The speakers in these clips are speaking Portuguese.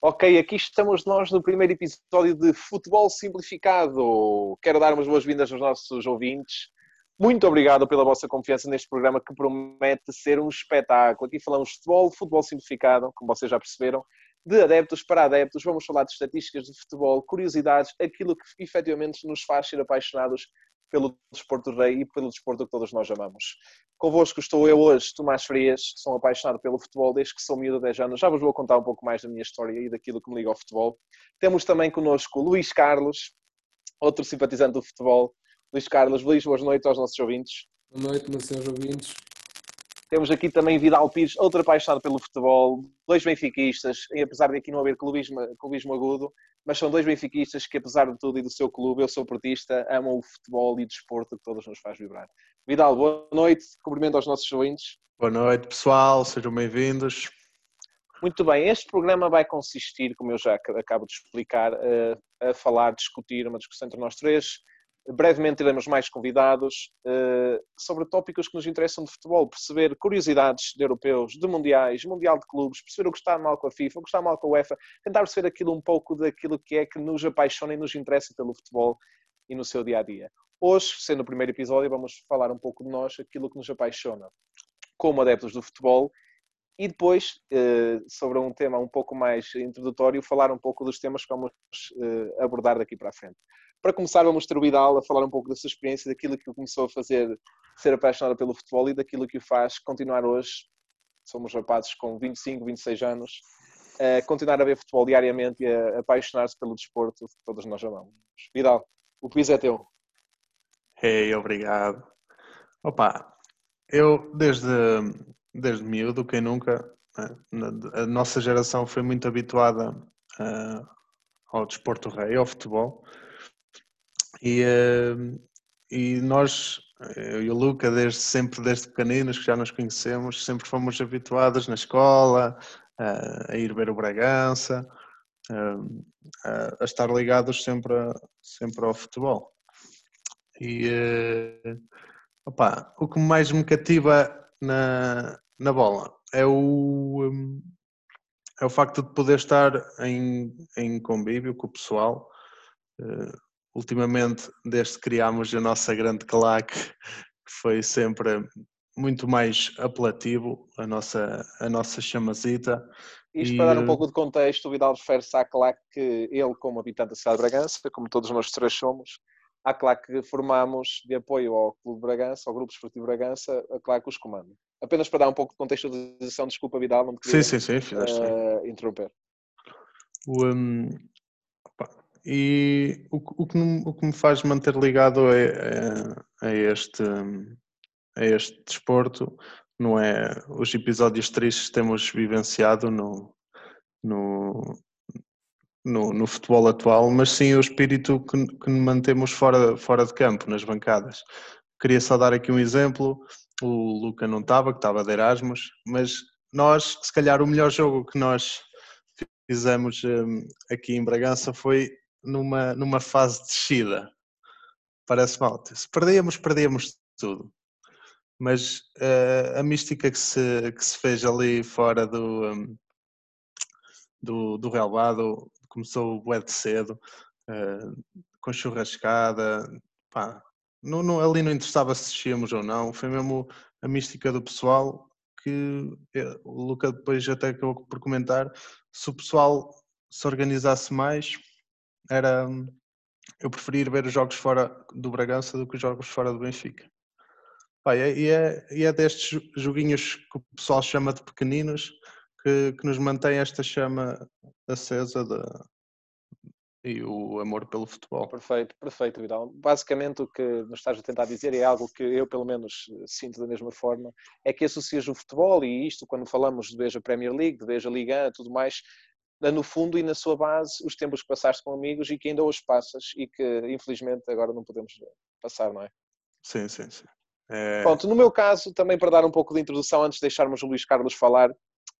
Ok, aqui estamos nós no primeiro episódio de Futebol Simplificado. Quero dar umas boas-vindas aos nossos ouvintes. Muito obrigado pela vossa confiança neste programa que promete ser um espetáculo. Aqui falamos de futebol, futebol simplificado, como vocês já perceberam, de adeptos para adeptos. Vamos falar de estatísticas de futebol, curiosidades, aquilo que efetivamente nos faz ser apaixonados pelo desporto rei e pelo desporto que todos nós amamos. Convosco estou eu hoje, Tomás Frias, sou apaixonado pelo futebol desde que sou miúdo de 10 anos. Já vos vou contar um pouco mais da minha história e daquilo que me liga ao futebol. Temos também connosco Luís Carlos, outro simpatizante do futebol. Luís Carlos, Luís, boas noites aos nossos ouvintes. Boa noite, meus senhores ouvintes. Temos aqui também Vidal Pires, outro apaixonado pelo futebol, dois benfiquistas, e apesar de aqui não haver clubismo, clubismo agudo, mas são dois benfiquistas que, apesar de tudo e do seu clube, eu sou portista, amam o futebol e o desporto que todos nos faz vibrar. Vidal, boa noite, cumprimento aos nossos ouvintes. Boa noite, pessoal, sejam bem-vindos. Muito bem, este programa vai consistir, como eu já acabo de explicar, a falar, discutir uma discussão entre nós três, Brevemente teremos mais convidados uh, sobre tópicos que nos interessam de futebol, perceber curiosidades de europeus, de mundiais, mundial de clubes, perceber o que está mal com a FIFA, o que está mal com a UEFA, tentar perceber aquilo um pouco daquilo que é que nos apaixona e nos interessa pelo futebol e no seu dia a dia. Hoje, sendo o primeiro episódio, vamos falar um pouco de nós, aquilo que nos apaixona como adeptos do futebol e depois, uh, sobre um tema um pouco mais introdutório, falar um pouco dos temas que vamos uh, abordar daqui para a frente. Para começar, vamos ter o Vidal a falar um pouco da sua experiência, daquilo que começou a fazer ser apaixonado pelo futebol e daquilo que o faz continuar hoje. Somos rapazes com 25, 26 anos, a continuar a ver futebol diariamente e a apaixonar-se pelo desporto que todos nós amamos. Vidal, o quiz é teu. Hey, obrigado. Opa, eu desde desde miúdo, quem nunca, né, a nossa geração foi muito habituada uh, ao desporto rei, ao futebol, e, uh, e nós, eu e o Luca, desde sempre, desde pequeninos, que já nos conhecemos, sempre fomos habituados na escola, uh, a ir ver o Bragança, a estar ligados sempre, sempre ao futebol. E opa, o que mais me cativa na, na bola é o, é o facto de poder estar em, em convívio com o pessoal. Ultimamente, desde que criámos a nossa grande claque, que foi sempre muito mais apelativo, a nossa, a nossa chamazita. Isto e, para dar um pouco de contexto, o Vidal refere-se à claque que ele, como habitante da cidade de Bragança, como todos nós três somos, à claque que formamos de apoio ao Clube Bragança, ao Grupo Esportivo Bragança, a claque que os comanda. Apenas para dar um pouco de contextualização, desculpa Vidal, não me queria sim, sim, sim, uh, interromper. O, um, e o, o, que, o que me faz manter ligado a, a, este, a este desporto não é os episódios tristes temos vivenciado no, no, no, no, futebol atual, mas sim o espírito que, que mantemos fora, fora de campo, nas bancadas. Queria só dar aqui um exemplo. O Luca não estava, que estava de Erasmus, mas nós, se calhar, o melhor jogo que nós fizemos um, aqui em Bragança foi numa, numa fase de descida. Parece mal. Se perdíamos, perdíamos tudo. Mas uh, a mística que se, que se fez ali fora do, um, do, do relvado começou bué de cedo, uh, com churrascada, pá, não, não, ali não interessava se descíamos ou não, foi mesmo a mística do pessoal que eh, o Luca depois até acabou por comentar, se o pessoal se organizasse mais, era eu preferia ver os jogos fora do Bragança do que os jogos fora do Benfica. Pá, e, é, e é destes joguinhos que o pessoal chama de pequeninos que, que nos mantém esta chama acesa de, e o amor pelo futebol. Perfeito, perfeito, Vidal. Basicamente o que nos estás a tentar dizer é algo que eu pelo menos sinto da mesma forma, é que associas o futebol e isto quando falamos de veja Premier League, de veja Liga, tudo mais, no fundo e na sua base os tempos que passaste com amigos e que ainda hoje passas e que infelizmente agora não podemos passar, não é? Sim, sim, sim. É... Pronto, no meu caso, também para dar um pouco de introdução, antes de deixarmos o Luís Carlos falar,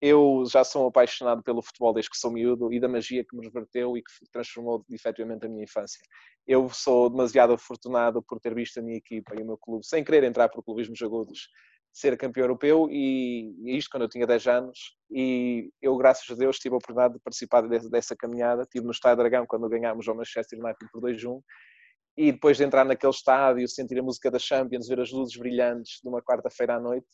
eu já sou apaixonado pelo futebol desde que sou miúdo e da magia que me reverteu e que transformou efetivamente a minha infância. Eu sou demasiado afortunado por ter visto a minha equipa e o meu clube, sem querer entrar por clubismos agudos, ser campeão europeu e, e isto quando eu tinha 10 anos e eu, graças a Deus, tive a oportunidade de participar dessa, dessa caminhada. Estive no Estádio Dragão quando ganhámos ao Manchester United por 2-1 e depois de entrar naquele estádio, sentir a música da Champions, ver as luzes brilhantes de uma quarta-feira à noite,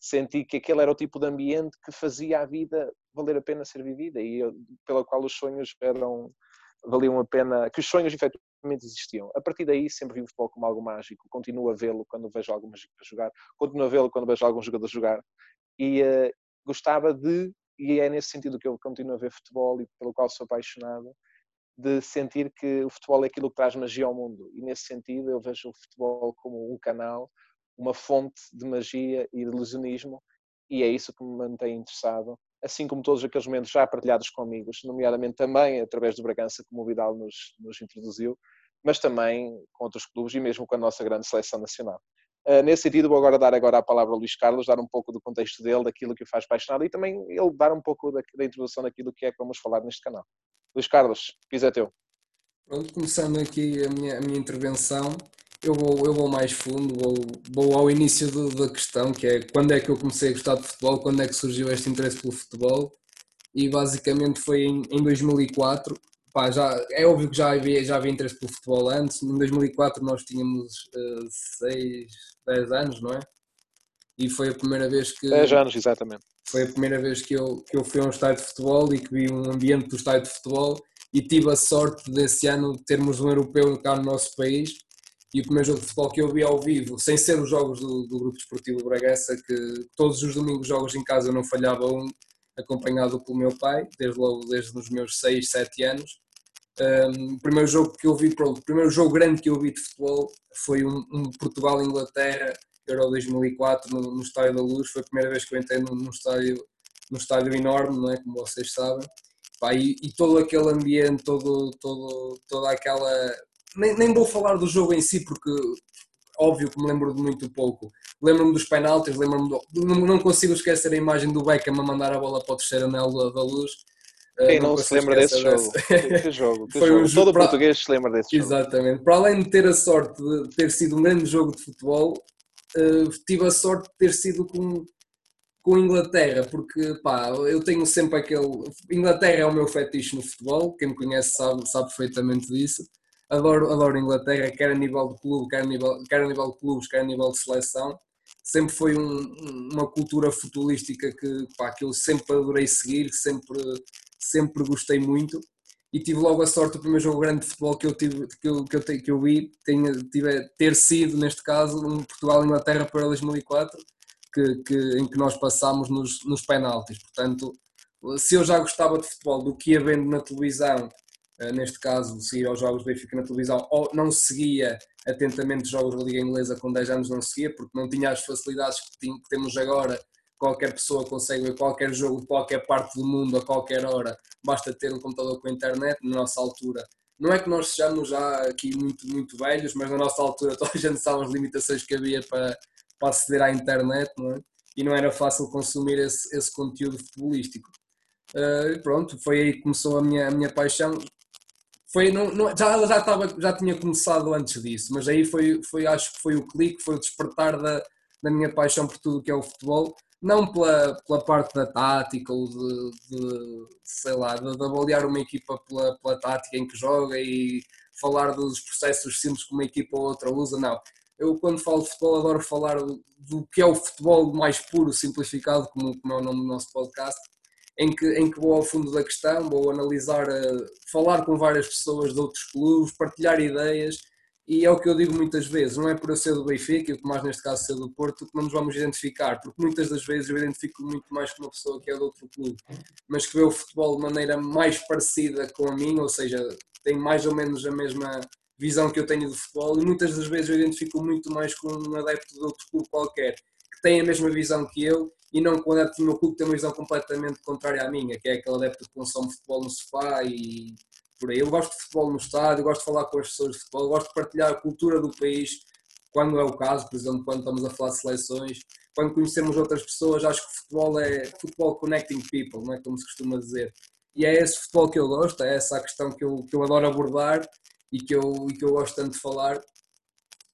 senti que aquele era o tipo de ambiente que fazia a vida valer a pena ser vivida e eu, pela qual os sonhos eram valiam a pena, que os sonhos efetivamente existiam. A partir daí sempre vi o futebol como algo mágico, continuo a vê-lo quando vejo algumas jogar, continuo a vê-lo quando vejo alguns jogadores jogar. E uh, gostava de, e é nesse sentido que eu continuo a ver futebol e pelo qual sou apaixonado, de sentir que o futebol é aquilo que traz magia ao mundo. E nesse sentido eu vejo o futebol como um canal uma fonte de magia e de ilusionismo, e é isso que me mantém interessado, assim como todos aqueles momentos já partilhados com amigos, nomeadamente também através do Bragança, como o Vidal nos, nos introduziu, mas também com outros clubes e mesmo com a nossa grande seleção nacional. Uh, nesse sentido, vou agora dar agora a palavra ao Luís Carlos, dar um pouco do contexto dele, daquilo que o faz apaixonado e também ele dar um pouco da, da introdução daquilo que é que vamos falar neste canal. Luís Carlos, piso é teu. Pronto, começando aqui a minha, a minha intervenção, eu vou, eu vou mais fundo, vou, vou ao início do, da questão, que é quando é que eu comecei a gostar de futebol, quando é que surgiu este interesse pelo futebol, e basicamente foi em, em 2004. Pá, já, é óbvio que já havia, já havia interesse pelo futebol antes, em 2004 nós tínhamos 6, uh, 10 anos, não é? E foi a primeira vez que. 10 anos, exatamente. Foi a primeira vez que eu, que eu fui a um estádio de futebol e que vi um ambiente do estádio de futebol e tive a sorte desse ano termos um europeu cá no nosso país e o primeiro jogo de futebol que eu vi ao vivo, sem ser os jogos do, do Grupo Desportivo Bragança, que todos os domingos jogos em casa não falhava um, acompanhado pelo meu pai, desde logo desde os meus 6, 7 anos. Um, o primeiro jogo que eu vi, pronto, o primeiro jogo grande que eu vi de futebol foi um, um Portugal-Inglaterra, Euro 2004, no, no Estádio da Luz. Foi a primeira vez que eu entrei num, num estádio, num estádio enorme, não é? como vocês sabem. Pá, e, e, todo aquele ambiente, todo, todo, toda aquela nem, nem vou falar do jogo em si, porque óbvio que me lembro de muito pouco. Lembro-me dos penaltis, lembro-me do, não, não, consigo esquecer a imagem do Beckham a mandar a bola para o terceiro anel da, luz. Quem uh, não, não se lembra desse jogo? que jogo, que Foi jogo. Um jogo Todo para... português se lembra desse jogo. Exatamente. Para além de ter a sorte de ter sido um grande jogo de futebol, uh, tive a sorte de ter sido com, com Inglaterra, porque pá, eu tenho sempre aquele. Inglaterra é o meu fetiche no futebol, quem me conhece sabe, sabe perfeitamente disso adoro, adoro a Inglaterra, quer a nível de clube, quer a nível, quer a nível de clubes, quer a nível de seleção. Sempre foi um, uma cultura futebolística que, pá, que eu sempre adorei seguir, sempre, sempre gostei muito. E tive logo a sorte, o primeiro jogo grande de futebol que eu, tive, que eu, que eu, que eu vi, tenha, tive, ter sido, neste caso, um Portugal-Inglaterra para 2004, que, que, em que nós passámos nos, nos penaltis. Portanto, se eu já gostava de futebol do que ia vendo na televisão neste caso, seguir aos jogos do Benfica na televisão, ou não seguia atentamente os jogos da Liga Inglesa com 10 anos, não seguia, porque não tinha as facilidades que, temos agora. Qualquer pessoa consegue ver qualquer jogo de qualquer parte do mundo a qualquer hora, basta ter um computador com internet. Na nossa altura, não é que nós sejamos já aqui muito, muito velhos, mas na nossa altura toda a gente sabe as limitações que havia para, para aceder à internet, não é? E não era fácil consumir esse, esse conteúdo futebolístico. Uh, pronto, foi aí que começou a minha, a minha paixão foi, não, não, já, já, estava, já tinha começado antes disso, mas aí foi, foi acho que foi o clique, foi o despertar da, da minha paixão por tudo que é o futebol, não pela, pela parte da tática ou de, de sei lá, de, de, avaliar uma equipa pela, pela tática em que joga e falar dos processos simples que uma equipa ou outra usa, não. Eu quando falo de futebol adoro falar do, do que é o futebol mais puro, simplificado, como, como é o nome do nosso podcast, em que, em que vou ao fundo da questão, vou analisar, uh, falar com várias pessoas de outros clubes, partilhar ideias, e é o que eu digo muitas vezes, não é por eu ser do Benfica, e o mais neste caso ser do Porto, que não nos vamos identificar, porque muitas das vezes eu identifico muito mais com uma pessoa que é de outro clube, mas que vê o futebol de maneira mais parecida com a minha, ou seja, tem mais ou menos a mesma visão que eu tenho do futebol, e muitas das vezes eu identifico muito mais com um adepto de outro clube qualquer, que tem a mesma visão que eu e não com o adepto do meu clube que tem uma visão completamente contrária à minha, que é aquele adepto que consome futebol no sofá e por aí. Eu gosto de futebol no estádio, gosto de falar com as pessoas de futebol, gosto de partilhar a cultura do país, quando é o caso, por exemplo, quando estamos a falar de seleções, quando conhecemos outras pessoas, acho que futebol é futebol connecting people, não é como se costuma dizer. E é esse futebol que eu gosto, é essa a questão que eu, que eu adoro abordar e que eu, e que eu gosto tanto de falar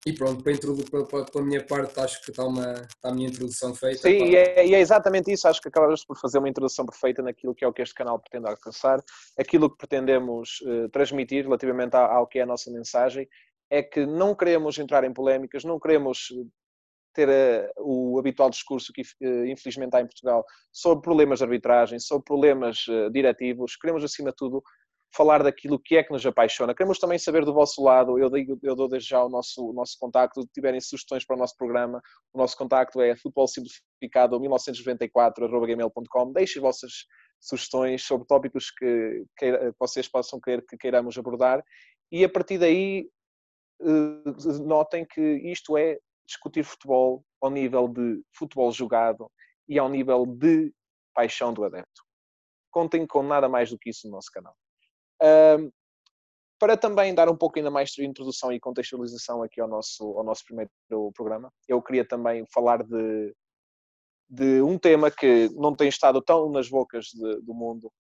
E pronto, para, para, para a minha parte, acho que está, uma, está a minha introdução feita. Sim, e é, e é, exatamente isso. Acho que acabamos por fazer uma introdução perfeita naquilo que é o que este canal pretende alcançar. Aquilo que pretendemos uh, transmitir relativamente ao, ao, que é a nossa mensagem é que não queremos entrar em polémicas, não queremos ter uh, o habitual discurso que uh, infelizmente há em Portugal sobre problemas de arbitragem, sobre problemas diretivos. Queremos, acima de tudo, falar daquilo que é que nos apaixona. Queremos também saber do vosso lado, eu, digo, eu dou desde já o nosso, o nosso contacto, se tiverem sugestões para o nosso programa, o nosso contacto é futebolsimplificado1994.gmail.com deixem vossas sugestões sobre tópicos que, que, vocês possam querer que queiramos abordar e a partir daí eh, notem que isto é discutir futebol ao nível de futebol jogado e ao nível de paixão do adepto. Contem com nada mais do que isso no nosso canal. Para também dar um pouco ainda mais de introdução e contextualização aqui ao nosso, ao nosso primeiro programa, eu queria também falar de, de um tema que não tem estado tão nas bocas de, do mundo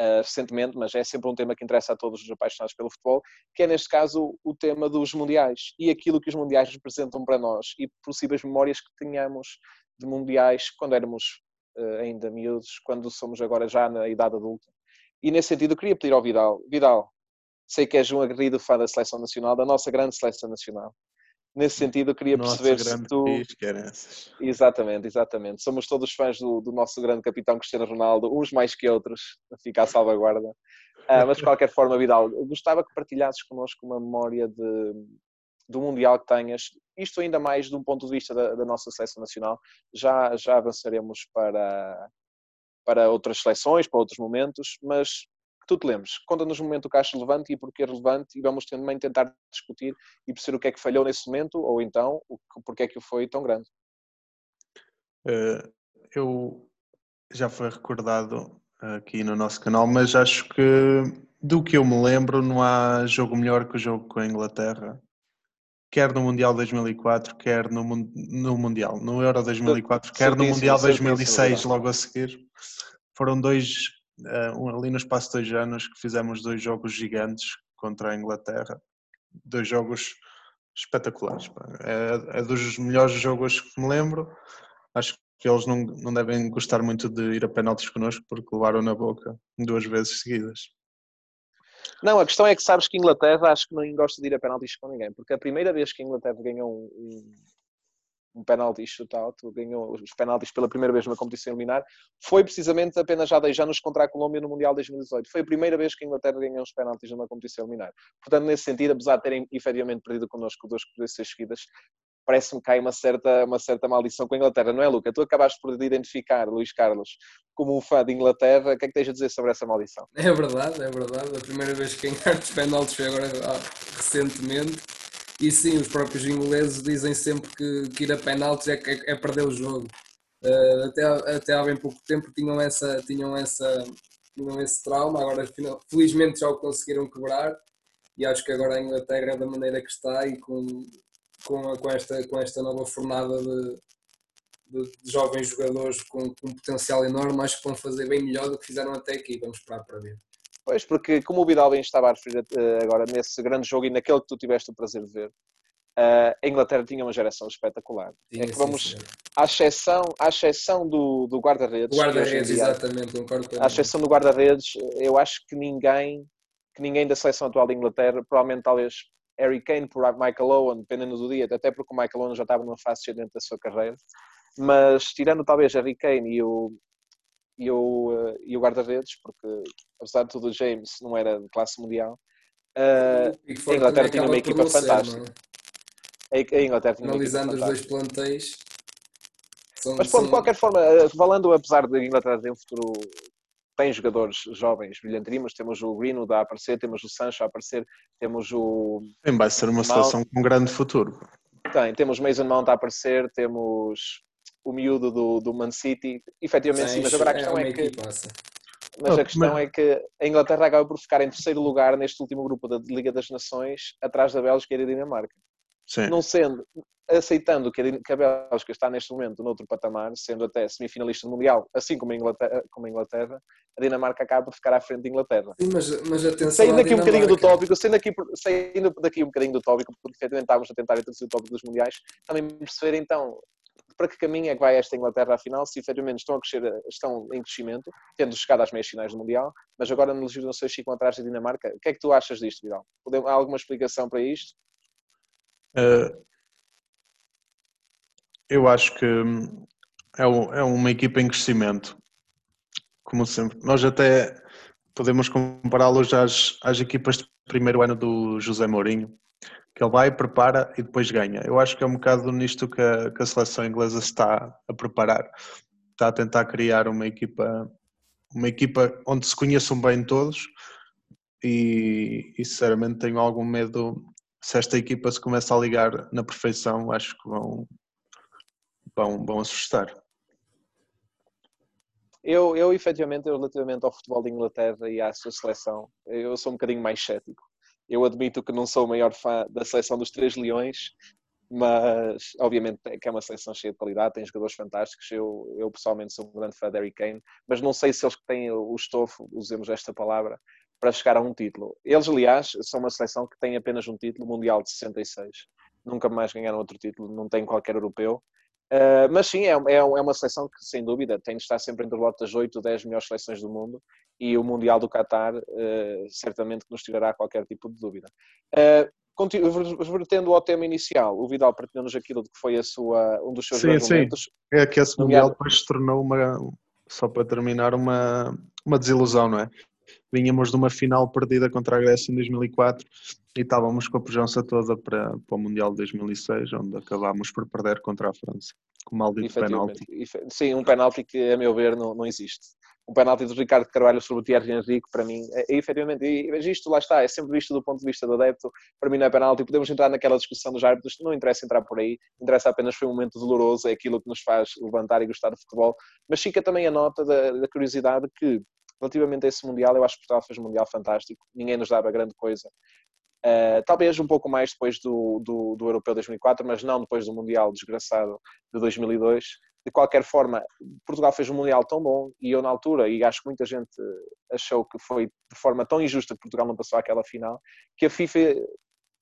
uh, recentemente, mas é sempre um tema que interessa a todos os apaixonados pelo futebol, que é neste caso o tema dos mundiais e aquilo que os mundiais representam para nós e possíveis memórias que tenhamos de mundiais quando éramos uh, ainda miúdos, quando somos agora já na idade adulta. E nesse sentido, eu queria pedir ao Vidal: Vidal, sei que és um aguerrido fã da seleção nacional, da nossa grande seleção nacional. Nesse sentido, eu queria nossa perceber se tu. Exatamente, exatamente. Somos todos fãs do, do, nosso grande capitão Cristiano Ronaldo, uns mais que outros, fica à salvaguarda. Uh, mas de qualquer forma, Vidal, gostava que partilhasses connosco uma memória de, do Mundial que tenhas, isto ainda mais de um ponto de vista da, da nossa seleção nacional. Já, já avançaremos para, para outras seleções, para outros momentos, mas que tu te lembres, conta-nos um momento que achas relevante e porque é relevante e vamos também tentar discutir e perceber o que é que falhou nesse momento ou então porque é que foi tão grande. Uh, eu já foi recordado aqui no nosso canal, mas acho que do que eu me lembro não há jogo melhor que o jogo com a Inglaterra quer no Mundial 2004, quer no, no Mundial, no Euro 2004, quer no Mundial 2006, logo a seguir. Foram dois, uh, ali no espaço de dois anos, que fizemos dois jogos gigantes contra a Inglaterra. Dois jogos espetaculares. É, é, dos melhores jogos que me lembro. Acho que eles não, não devem gostar muito de ir a penaltis connosco porque levaram na boca duas vezes seguidas. Não, a questão é que sabes que a Inglaterra acho que não gosta de ir a penaltis com ninguém, porque a primeira vez que a Inglaterra ganhou um, um, penalti shootout, ganhou os penaltis pela primeira vez numa competição eliminar, foi precisamente apenas já 10 anos contra a Colômbia no Mundial 2018. Foi a primeira vez que a Inglaterra ganhou os penaltis numa competição eliminar. Portanto, nesse sentido, apesar de terem efetivamente perdido connosco duas competições seguidas, parece-me que há uma certa, uma certa maldição com a Inglaterra, não é, Luca? Tu acabaste por identificar Luís Carlos como um fã de Inglaterra, o que é que tens a dizer sobre essa maldição? É verdade, é verdade. A primeira vez que ganhar os penaltis foi agora recentemente. E sim, os próprios ingleses dizem sempre que, que ir a penaltis é, é, é perder o jogo. Uh, até, até há bem pouco tempo tinham, essa, tinham, essa, tinham esse trauma, agora felizmente já o conseguiram quebrar e acho que agora a Inglaterra, da maneira que está e com, com, a, com, esta, com esta nova fornada de, de, de jovens jogadores com, com, um potencial enorme, acho que vão fazer bem melhor do que fizeram até aqui. Vamos esperar para ver. Pois, porque como o Vidal bem estava a referir eh, agora nesse grande jogo e naquele que tu tiveste o prazer de ver, eh, a Inglaterra tinha uma geração espetacular. Tinha, é que vamos, sim, à exceção, à exceção do, do guarda-redes. Guarda-redes, exatamente, À exceção do guarda-redes, eu acho que ninguém, que ninguém da seleção atual da Inglaterra, provavelmente talvez Harry Kane por Michael Owen, dependendo do dia, até porque o Michael Owen já estava numa fase ascendente da sua carreira. Mas tirando talvez Harry Kane e o, e o, uh, e o guarda-redes, porque apesar de tudo o James não era de classe mundial, uh, a Inglaterra tinha uma equipa fantástica. Ser? A Inglaterra tinha Analisando os dois plantéis. São, Mas, são... de qualquer forma, eh, falando apesar de a Inglaterra ter um futuro tem jogadores jovens brilhanterinos, temos o Greenwood a aparecer, temos o Sancho a aparecer, temos o... Tem, vai ser uma seleção com um grande futuro. Tem, temos Mason Mount a aparecer, temos o miúdo do, do Man City, efetivamente sim, mas agora a questão é, é que... Mas a questão é que a Inglaterra acaba por ficar em terceiro lugar neste último grupo da Liga das Nações, atrás da Bélgica e da Dinamarca. Sim. não sendo, aceitando que a, que a Bélgica está neste momento noutro patamar, sendo até semifinalista do Mundial, assim como a Inglaterra, como a, Inglaterra a Dinamarca acaba por ficar à frente da Inglaterra. Sim, mas, mas atenção saindo aqui um bocadinho do tópico, saindo, aqui, saindo daqui um bocadinho do tópico, porque efetivamente estávamos a tentar introduzir o tópico dos Mundiais, também perceber então para que caminho é que vai esta Inglaterra à final, se efetivamente estão, a crescer, estão em crescimento, tendo chegado às meias finais do Mundial, mas agora no legislação ficam atrás da Dinamarca. O que é que tu achas disto, Vidal? Há alguma explicação para isto? Uh, eu acho que hum, é, é uma equipa em crescimento, como sempre. Nós até podemos compará-los às, às equipas de primeiro ano do José Mourinho, que ele vai, prepara e depois ganha. Eu acho que é um bocado nisto que a, que a seleção inglesa está a preparar. Está a tentar criar uma equipa, uma equipa onde se conheçam bem todos e, e sinceramente tenho algum medo se esta equipa se começa a ligar na perfeição, acho que vão, vão, vão assustar. Eu, eu, efetivamente, relativamente ao futebol de Inglaterra e à sua seleção, eu sou um bocadinho mais cético. Eu admito que não sou o maior fã da seleção dos Três Leões, mas obviamente que é uma seleção cheia de qualidade, tem jogadores fantásticos. Eu, eu pessoalmente sou um grande fã de Harry Kane, mas não sei se eles têm o estofo, usemos esta palavra, para chegar a um título. Eles, aliás, são uma seleção que tem apenas um título mundial de 66. Nunca mais ganharam outro título, não tem qualquer europeu. Uh, mas sim, é, é, é, uma seleção que, sem dúvida, tem de estar sempre entre o lote das 8 ou 10 melhores seleções do mundo e o Mundial do Qatar uh, certamente nos tirará qualquer tipo de dúvida. Uh, vertendo ao tema inicial, o Vidal partilhou-nos aquilo de que foi a sua, um dos seus sim, argumentos. Sim, é que esse Mundial depois se tornou uma, só para terminar, uma, uma desilusão, não é? Vínhamos de uma final perdida contra a Grécia em 2004 e estávamos com a pujança toda para, para o Mundial de 2006, onde acabámos por perder contra a França, com o maldito penalti. Sim, um penalti que, a meu ver, não, não existe. Um penalti do Ricardo Carvalho sobre o Thierry Henrique, para mim, é, é efetivamente, e, isto lá está, é sempre visto do ponto de vista do adepto, para mim não é penalti, podemos entrar naquela discussão dos árbitros, não interessa entrar por aí, interessa apenas foi um momento doloroso, é aquilo que nos faz levantar e gostar de futebol, mas fica também a nota da, da curiosidade que relativamente a esse Mundial, eu acho que Portugal fez um Mundial fantástico, ninguém nos dava grande coisa. Uh, talvez um pouco mais depois do, do, do Europeu 2004, mas não depois do Mundial desgraçado de 2002. De qualquer forma, Portugal fez um Mundial tão bom e eu na altura, e acho que muita gente achou que foi de forma tão injusta que Portugal não passou àquela final, que a FIFA,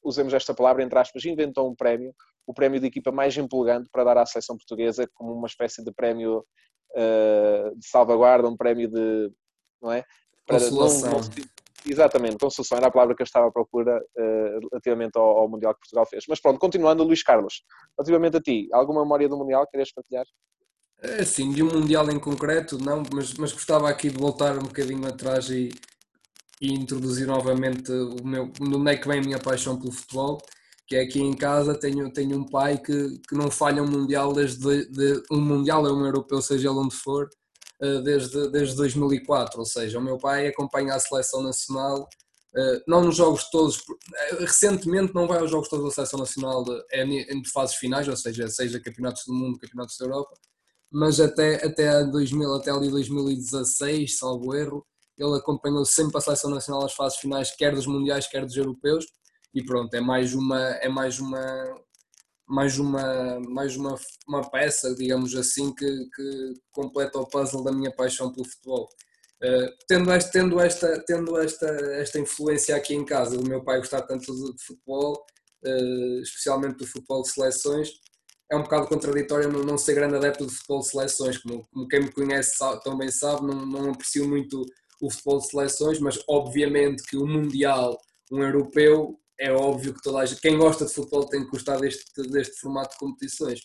usemos esta palavra entre aspas, inventou um prémio, o prémio de equipa mais empolgante para dar à seleção portuguesa como uma espécie de prémio uh, de salvaguarda, um prémio de não é? Para consolação. Não, não, exatamente, consolação era a palavra que eu estava à procura uh, relativamente ao, ao, Mundial que Portugal fez. Mas pronto, continuando, Luís Carlos, relativamente a ti, alguma memória do Mundial que querias partilhar? É, sim, de um Mundial em concreto, não, mas, mas gostava aqui de voltar um bocadinho atrás e, e introduzir novamente o meu, onde é que vem a minha paixão pelo futebol, que é aqui em casa tenho, tenho um pai que, que não falha um Mundial desde de, um Mundial, é um europeu, seja ele onde for, desde, desde 2004, ou seja, o meu pai acompanha a seleção nacional, eh, não nos jogos todos, eh, recentemente não vai aos jogos todos da seleção nacional é entre fases finais, ou seja, seja campeonatos do mundo, campeonatos da Europa, mas até, até, 2000, até ali 2016, salvo erro, ele acompanhou sempre a seleção nacional nas fases finais, quer dos mundiais, quer dos europeus, e pronto, é mais uma, é mais uma, mais uma, mais uma, uma peça, digamos assim, que, que completa o puzzle da minha paixão pelo futebol. Uh, tendo, este, tendo, esta, tendo esta, esta influência aqui em casa, do meu pai gostar tanto de, futebol, uh, especialmente do futebol de seleções, é um bocado contraditório não, não ser grande adepto de futebol de seleções, como, como quem me conhece sabe, também sabe, não, não aprecio muito o futebol de seleções, mas obviamente que o Mundial, um europeu, é óbvio que toda a gente, quem gosta de futebol tem que gostar deste, deste formato de competições.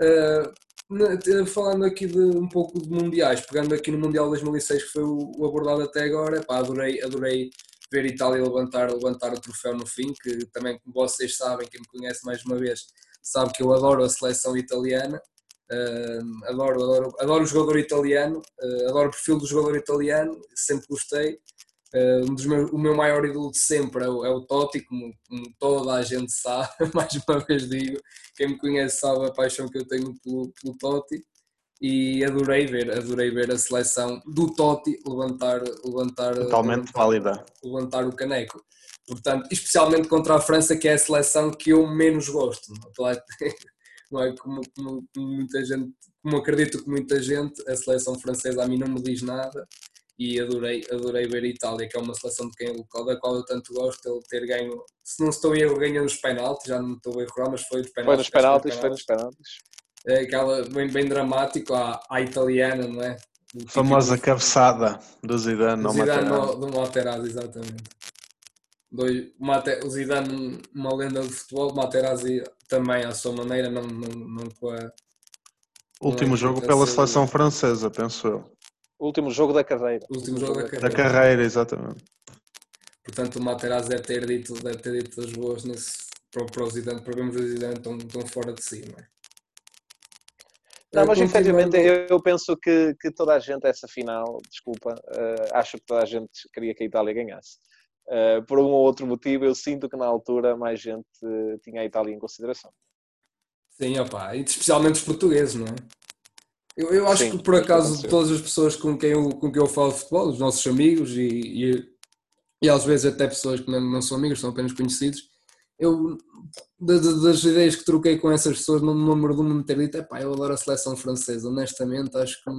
Uh, falando aqui de um pouco de mundiais, pegando aqui no Mundial 2006 que foi o, abordado até agora, pá, adorei, adorei ver Itália levantar, levantar o troféu no fim, que também como vocês sabem, quem me conhece mais uma vez, sabe que eu adoro a seleção italiana, uh, adoro, adoro, adoro o jogador italiano, uh, adoro o perfil do jogador italiano, sempre gostei, um dos meus, o meu maior ídolo de sempre é o, é o Totti, como, como, toda a gente sabe, mais uma vez digo, quem me conhece sabe a paixão que eu tenho pelo, pelo Totti. e adorei ver, adorei ver a seleção do Totti levantar, levantar, Totalmente levantar, válida. levantar o caneco. Portanto, especialmente contra a França, que é a seleção que eu menos gosto. Não é como, como, como muita gente, como acredito que muita gente, a seleção francesa a mim não me diz nada e adorei, adorei ver a Itália, que é uma seleção de quem, da qual eu tanto gosto, ele ter ganho, se não estou em erro, ganhou nos penaltis, já não estou a errar, mas foi nos penaltis. Foi nos penaltis, foi nos penaltis. É aquela bem, bem dramático, a, a italiana, não é? Famosa do, cabeçada do Zidane, do Zidane no, do Materazzi, exatamente. Dois, o Zidane, uma lenda do futebol, Materazzi também à sua maneira, não, não, não com a... Último jogo pela seleção francesa, penso eu. O último jogo da carreira. O último jogo da carreira. Da carreira, exatamente. Portanto, o Materazzi deve ter dito, deve ter dito as boas nesse, para, para o Zidane, para vermos o Zidane tão, tão fora de si, não é? Não, mas efetivamente eu, eu penso que, que toda a gente, essa final, desculpa, uh, acho que toda a gente queria que a Itália ganhasse. Uh, por um ou outro motivo, eu sinto que na altura mais gente uh, tinha a Itália em consideração. Sim, opa, e especialmente os portugueses, não é? Eu, eu acho Sim, que por acaso de todas as pessoas com quem eu, com quem eu falo de futebol, os nossos amigos e, e, e às vezes até pessoas que não, não são amigos, são apenas conhecidos, eu das, ideias que troquei com essas pessoas não me lembro de me ter dito, pá, eu adoro a seleção francesa, honestamente acho que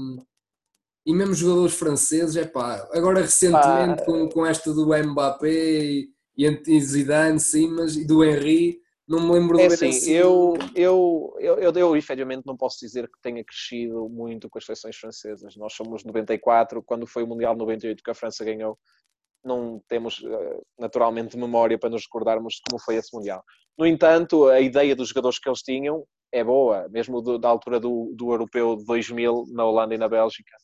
e mesmo jogadores franceses, é pá, agora recentemente com, com esta do Mbappé e, e Zidane, sim, mas e do Henry, não me lembro é de assim, assim. Eu, eu, eu, eu, eu, efetivamente não posso dizer que tenha crescido muito com as seleções francesas. Nós somos 94, quando foi o Mundial 98 que a França ganhou, não temos eh, naturalmente memória para nos recordarmos de como foi esse Mundial. No entanto, a ideia dos jogadores que eles tinham é boa, mesmo do, da altura do, do Europeu de 2000, na Holanda e na Bélgica,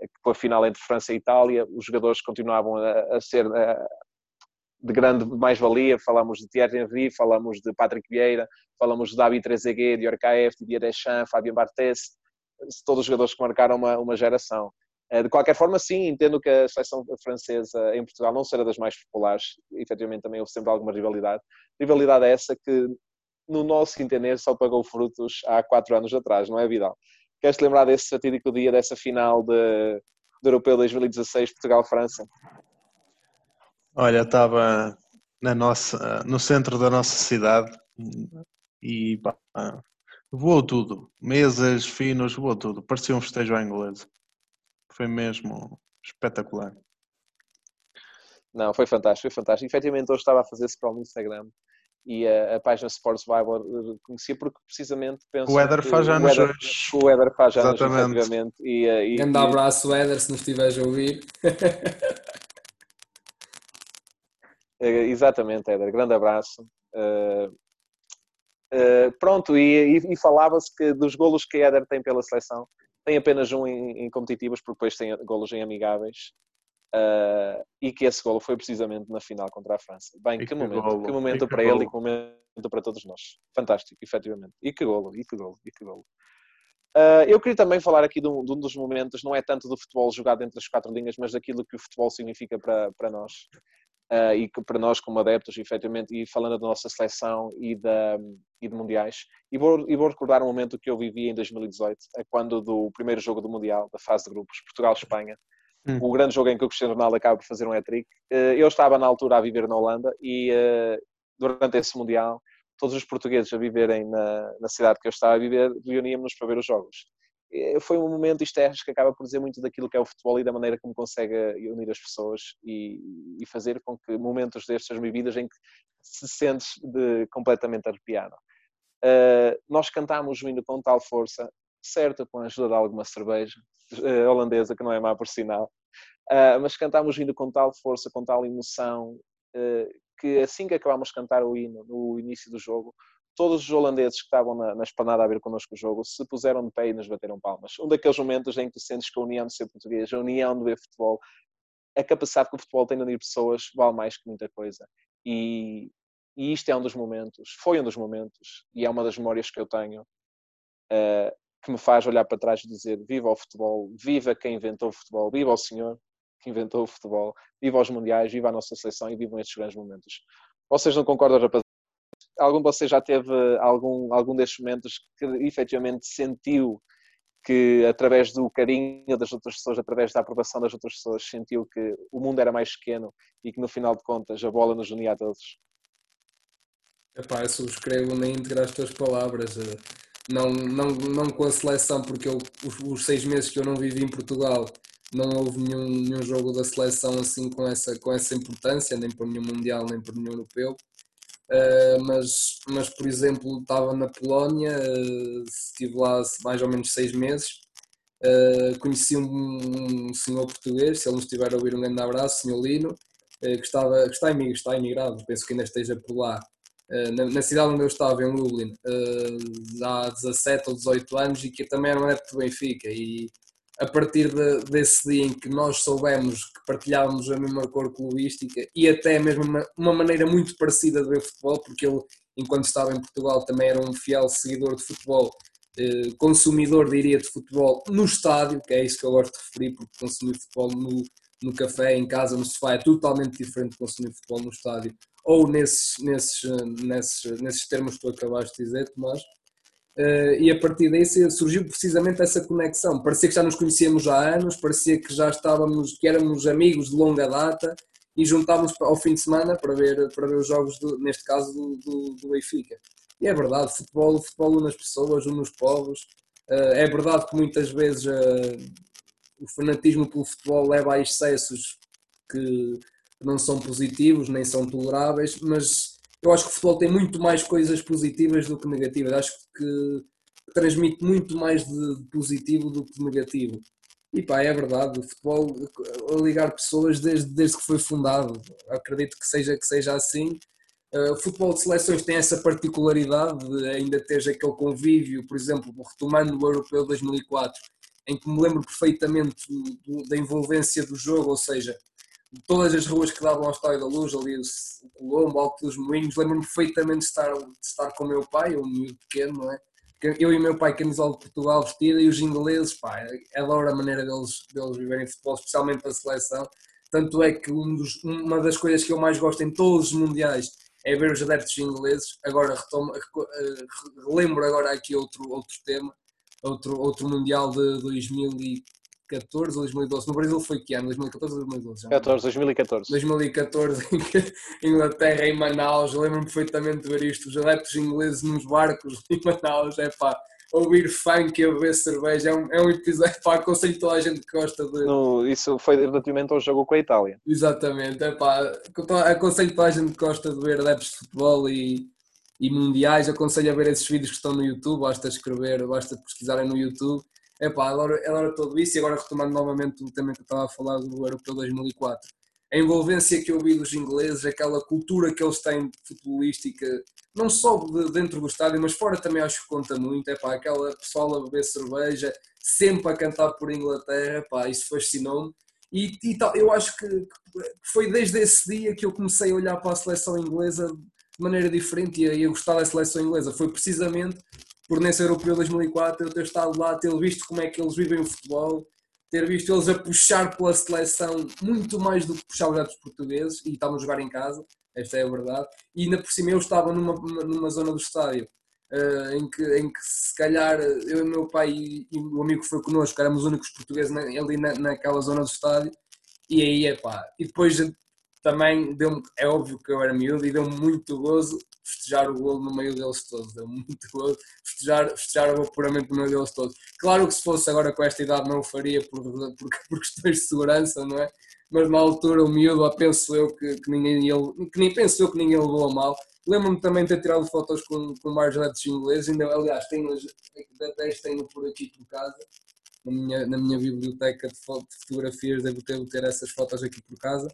eh, que foi a final entre França e Itália, os jogadores continuavam a, a ser a, de grande mais-valia. Falamos de Thierry Henry, falamos de Patrick Vieira, falamos de David Trezeguet, Dior Kaef, Didier Deschamps, Fabien Barthez, todos os jogadores que marcaram uma, uma geração. Eh, de qualquer forma, sim, entendo que a seleção francesa em Portugal não será das mais populares. Efetivamente, também houve sempre alguma rivalidade. Rivalidade é essa que, no nosso entender, só pagou frutos há quatro anos atrás, não é, Vidal? Queres-te lembrar desse fatídico dia, dessa final de, de Europeu 2016, Portugal-França? Olha, estava na nossa, no centro da nossa cidade e pá, voou tudo. Mesas, finos, voou tudo. Parecia um festejo à inglesa. Foi mesmo espetacular. Não, foi fantástico, foi fantástico. Efetivamente, hoje estava a fazer scroll no Instagram e a, a página Sports Bible eh, conhecia porque precisamente penso o Éder faz anos hoje. O Éder faz anos, efetivamente. E, eh, e, Grande e, abraço, Éder, se nos estiveres a ouvir. Eh, exatamente, Éder, grande abraço. Uh, uh, pronto, e, e, e falava-se que dos golos que Éder tem pela seleção, tem apenas um em, em competitivos, porque depois tem golos em amigáveis. Uh, e que esse golo foi precisamente na final contra a França. Bem, que, que, momento, golo. que momento que para golo. ele e que momento para todos nós. Fantástico, efetivamente. E que golo, e que golo, e que golo. Uh, eu queria também falar aqui de um, de um, dos momentos, não é tanto do futebol jogado entre as quatro linhas, mas daquilo que o futebol significa para, para nós uh, e que para nós como adeptos, efetivamente, e falando da nossa seleção e, da, e de mundiais. E vou, e vou recordar um momento que eu vivi em 2018, é quando do primeiro jogo do Mundial, da fase de grupos, Portugal-Espanha, hum. o grande jogo em que o Cristiano Ronaldo acaba por fazer um hat-trick. Uh, eu estava na altura a viver na Holanda e uh, durante esse Mundial todos os portugueses a viverem na, na cidade que eu estava a viver, reuníamos-nos para ver os jogos. Eh, foi um momento, isto é, que acaba por dizer muito daquilo que é o futebol e da maneira como consegue unir as pessoas e, e fazer com que momentos destes sejam vividos em que se sentes de, completamente arrepiado. Uh, nós cantámos o hino com tal força, certo, com a ajuda de alguma cerveja uh, holandesa, que não é má por sinal, uh, mas cantámos o hino com tal força, com tal emoção, que assim que acabámos de cantar o hino no início do jogo, todos os holandeses que estavam na, na a ver connosco o jogo se puseram de pé e nos bateram palmas. Um daqueles momentos em que tu sentes que a união de ser português, a união de ver futebol, a capacidade que o futebol tem de unir pessoas vale mais que muita coisa. E, e isto é um dos momentos, foi um dos momentos, e é uma das memórias que eu tenho, uh, que me faz olhar para trás e dizer: viva o futebol, viva quem inventou o futebol, viva o senhor que inventou o futebol, viva os mundiais, viva a nossa seleção e vivam estes grandes momentos. Vocês não concordam, rapaz? Algum de vocês já teve algum, algum destes momentos que efetivamente sentiu que através do carinho das outras pessoas, através da aprovação das outras pessoas, sentiu que o mundo era mais pequeno e que no final de contas a bola nos unia a todos. Epá, eu subscrevo na íntegra as tuas palavras. Eh, não, não, não com a seleção, porque eu, os, os, seis meses que eu não vivi em Portugal não houve nenhum, nenhum jogo da seleção assim com essa, com essa importância, nem por nenhum Mundial, nem por nenhum Europeu. Uh, mas, mas, por exemplo, estava na Polónia, uh, estive lá mais ou menos seis meses. Uh, conheci um, um, senhor português, se ele nos estiver a ouvir, um grande abraço, senhor Lino, que, estava, que está, emigrado, está emigrado, penso que ainda esteja por lá. Na, na, cidade onde eu estava, em Lublin, há 17 ou 18 anos e que também era um adepto do Benfica. E a partir de, desse dia em que nós soubemos que partilhávamos a mesma cor clubística e até mesmo uma, uma, maneira muito parecida de ver futebol, porque ele, enquanto estava em Portugal, também era um fiel seguidor de futebol, eh, consumidor, diria, de futebol no estádio, que é isso que eu gosto de referir, porque consumir futebol no, no café, em casa, no sofá, é totalmente diferente de consumir futebol no estádio, ou nesses, nesses, nesses, nesses termos que tu acabaste de dizer, Tomás. Uh, e a partir daí surgiu precisamente essa conexão. Parecia que já nos conhecíamos há anos, parecia que já estávamos, que éramos amigos de longa data e juntávamos ao fim de semana para ver, para ver os jogos, do, neste caso, do, do, do Benfica. E é verdade, futebol, futebol une as pessoas, une os povos. Uh, é verdade que muitas vezes uh, o fanatismo pelo futebol leva a excessos que não são positivos nem são toleráveis, mas eu acho que o futebol tem muito mais coisas positivas do que negativas. Acho que transmite muito mais de positivo do que de negativo. E pá, é verdade, o futebol a ligar pessoas desde, desde que foi fundado. Acredito que seja, que seja assim. Uh, o futebol de seleções tem essa particularidade de ainda ter aquele convívio, por exemplo, retomando o Europeu 2004, em que me lembro perfeitamente do, do, da envolvência do jogo, ou seja, todas as ruas que davam ao Estádio da Luz, ali o Colombo, Alto dos Moinhos, lembro-me perfeitamente de estar, de estar com o meu pai, um miúdo pequeno, não é? Eu e o meu pai camisola de Portugal vestida e os ingleses, pá, adoro a maneira deles, deles viverem futebol, especialmente a seleção. Tanto é que um dos, uma das coisas que eu mais gosto em todos os mundiais é ver os adeptos ingleses. Agora retomo, relembro agora aqui outro, outro tema, outro, outro mundial de 2000 2014 ou 2012. No Brasil foi que ano? 2014 ou 2012? 14, 2014. 2014, em Inglaterra, em Manaus. Lembro-me perfeitamente de ver isto. Os adeptos ingleses nos barcos em Manaus. É pá, ouvir funk e beber cerveja é um, é um episódio. Pá, aconselho toda a gente que gosta de. No, isso foi relativamente ao jogo com a Itália. Exatamente, é pá. Aconselho toda a gente que gosta de ver adeptos de futebol e e mundiais, aconselho a ver esses vídeos que estão no YouTube, basta escrever, basta pesquisarem no YouTube Epá, adoro, adoro tudo isso e agora retomando novamente o tema que eu estava a falar do Europeu 2004. A envolvência que eu vi dos ingleses, aquela cultura que eles têm futebolística, não só de dentro do estádio, mas fora também acho que conta muito. Epá, aquela pessoal a beber cerveja, sempre a cantar por Inglaterra, epá, isso fascinou-me. E, e tal, eu acho que, foi desde esse dia que eu comecei a olhar para a seleção inglesa de maneira diferente e e a gostar da seleção inglesa. Foi precisamente por nesse Europeu 2004 eu ter estado lá, ter visto como é que eles vivem o futebol, ter visto eles a puxar pela seleção muito mais do que puxar os portugueses e estavam a jogar em casa, esta é a verdade, e ainda por cima eu estava numa, numa zona do estádio uh, em, que, em que se calhar eu e meu pai e, e o amigo que foi connosco éramos os únicos portugueses na, ali na, naquela zona do estádio e aí é pá, e depois também deu é óbvio que eu era miúdo e deu-me muito gozo festejar o golo no meio deles todos, deu muito gozo festejar, festejar o apuramento no meio deles todos. Claro que se fosse agora com esta idade não o faria por, por, por questões de segurança, não é? Mas na altura o miúdo, penso eu que, que ninguém ele, que nem penso eu que ninguém levou a mal. Lembro-me também de ter tirado fotos com, com mais atletas ingleses, ainda, aliás, tenho, até tenho por aqui por casa, na minha, na minha biblioteca de, fotografias, devo ter, ter essas fotos aqui por casa.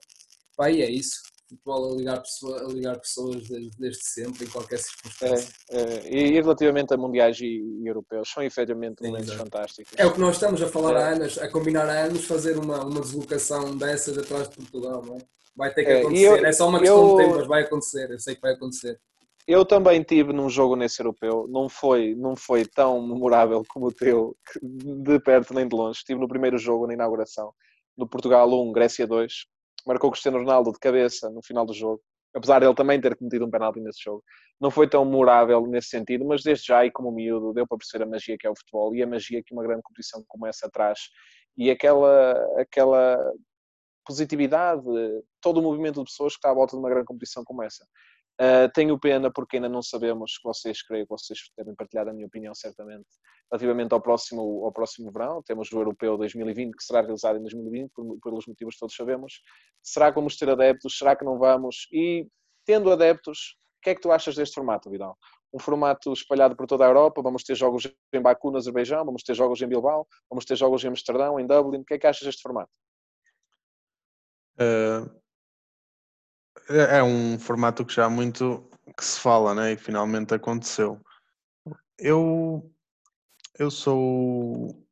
Pá, e é isso futebol a ligar, pessoa, a ligar pessoas desde, desde, sempre, em qualquer circunstância. É, é, e relativamente a mundiais e, e europeus, são efetivamente momentos Sim, fantásticos. É o que nós estamos a falar é. há anos, a combinar há anos, fazer uma, uma deslocação dessas atrás de Portugal, não é? Vai ter que é, acontecer, eu, é só uma questão eu, de tempo, mas vai acontecer, eu sei que vai acontecer. Eu também tive num jogo nesse europeu, não foi, não foi tão memorável como o teu, de perto nem de longe. Estive no primeiro jogo, na inauguração, no Portugal 1, Grécia 2, marcou Cristiano Ronaldo de cabeça no final do jogo. apesar ele também ter cometido um penalti nesse jogo. Não foi tão memorável nesse sentido, mas desde já e como miúdo deu para perceber a magia que é o futebol e a magia que uma grande competição como essa traz e aquela, aquela positividade, todo o movimento de pessoas que está à volta de uma grande competição como essa. Uh, tenho pena porque ainda não sabemos, vocês creio que vocês devem partilhar a minha opinião certamente, relativamente ao próximo, ao próximo verão. Temos o Europeu 2020 que será realizado em 2020, por, pelos motivos que todos sabemos. Será que vamos ter adeptos? Será que não vamos? E tendo adeptos, o que é que tu achas deste formato, Vidal? Um formato espalhado por toda a Europa, vamos ter jogos em Baku, no Azerbaijão, vamos ter jogos em Bilbao, vamos ter jogos em Amsterdão, em Dublin. O que é que achas deste formato? Uh é, é um formato que já há muito que se fala, né? E finalmente aconteceu. Eu, eu sou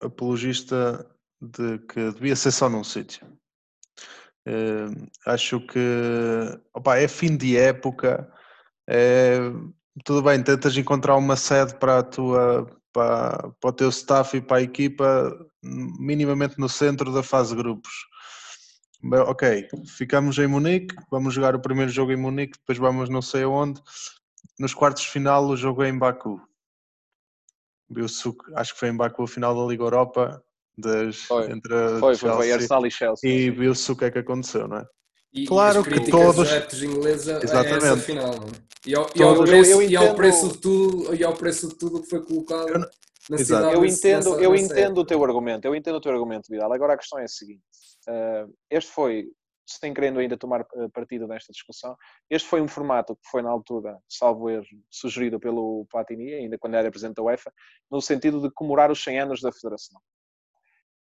apologista de que devia ser só num sítio. Uh, acho que opa, é fim de época, é, tudo bem, tentas encontrar uma sede para a tua para, para o teu staff e para a equipa minimamente no centro da fase grupos ok, ficamos em Munique, vamos jogar o primeiro jogo em Munique, depois vamos não sei aonde. Nos quartos de final o jogo é em Baku. Viu-se, acho que foi em Baku a final da Liga Europa das, foi. entre foi, Chelsea, foi, Arsenal e Chelsea. E viu-se o que é que aconteceu, não é? E, claro e que todos. inglesa Exatamente. É essa final, não é? E ao, e ao, preço, eu, eu e ao preço de tudo e ao preço de tudo que foi colocado. Eu, na cidade, eu entendo, nessa, eu entendo o teu argumento, eu entendo o teu argumento, Vidal. Agora a questão é a seguinte: uh, este foi, sem querendo ainda tomar eh, partido nesta discussão, este foi um formato que foi na altura, salvo erro, sugerido pelo Platini, ainda quando era presidente da UEFA, no sentido de comemorar os 100 anos da Federação.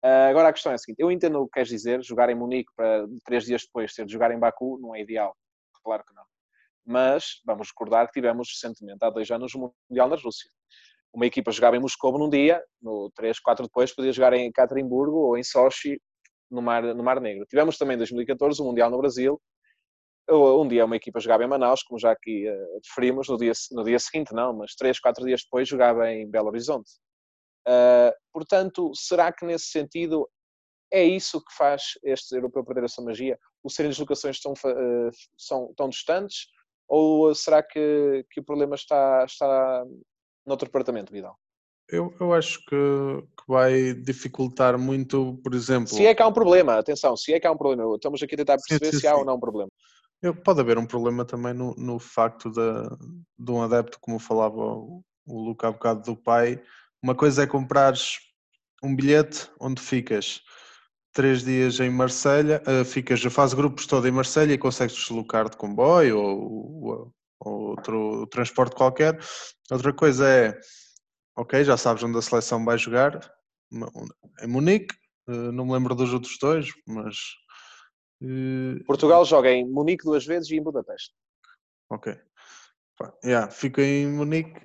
Uh, agora a questão é a seguinte: eu entendo o que queres dizer, jogar em Munique para três dias depois ter de jogar em Baku não é ideal, claro que não. Mas vamos recordar que tivemos recentemente, há dois anos, o Mundial na Rússia uma equipa jogava em Moscou num dia, no 3, 4 depois podia jogar em Caterimburgo ou em Sochi, no Mar, no Mar Negro. Tivemos também em 2014 o Mundial no Brasil, um dia uma equipa jogava em Manaus, como já aqui uh, referimos, no dia, no dia seguinte não, mas 3, 4 dias depois jogava em Belo Horizonte. Uh, portanto, será que nesse sentido é isso que faz este europeu perder a sua magia? O serem deslocações tão, uh, são tão distantes? Ou será que, que o problema está, está noutro departamento, Vidal? Eu, eu acho que, que, vai dificultar muito, por exemplo. Se é que há um problema, atenção, se é que há um problema, estamos aqui a tentar perceber sim, sim, se há sim. ou não um problema. Eu, pode haver um problema também no, no facto de, de um adepto, como falava o, o Luca há bocado do pai. Uma coisa é comprares um bilhete onde ficas três dias em Marselha, uh, ficas, faz grupos todo em Marselha e consegues deslocar de comboio ou, ou, ou outro transporte qualquer. Outra coisa é, ok, já sabes onde a seleção vai jogar, em Munique, eh, não me lembro dos outros dois, mas... Uh... Portugal joga em Munique duas vezes e em Budapeste. Ok. Yeah, fico em Munique,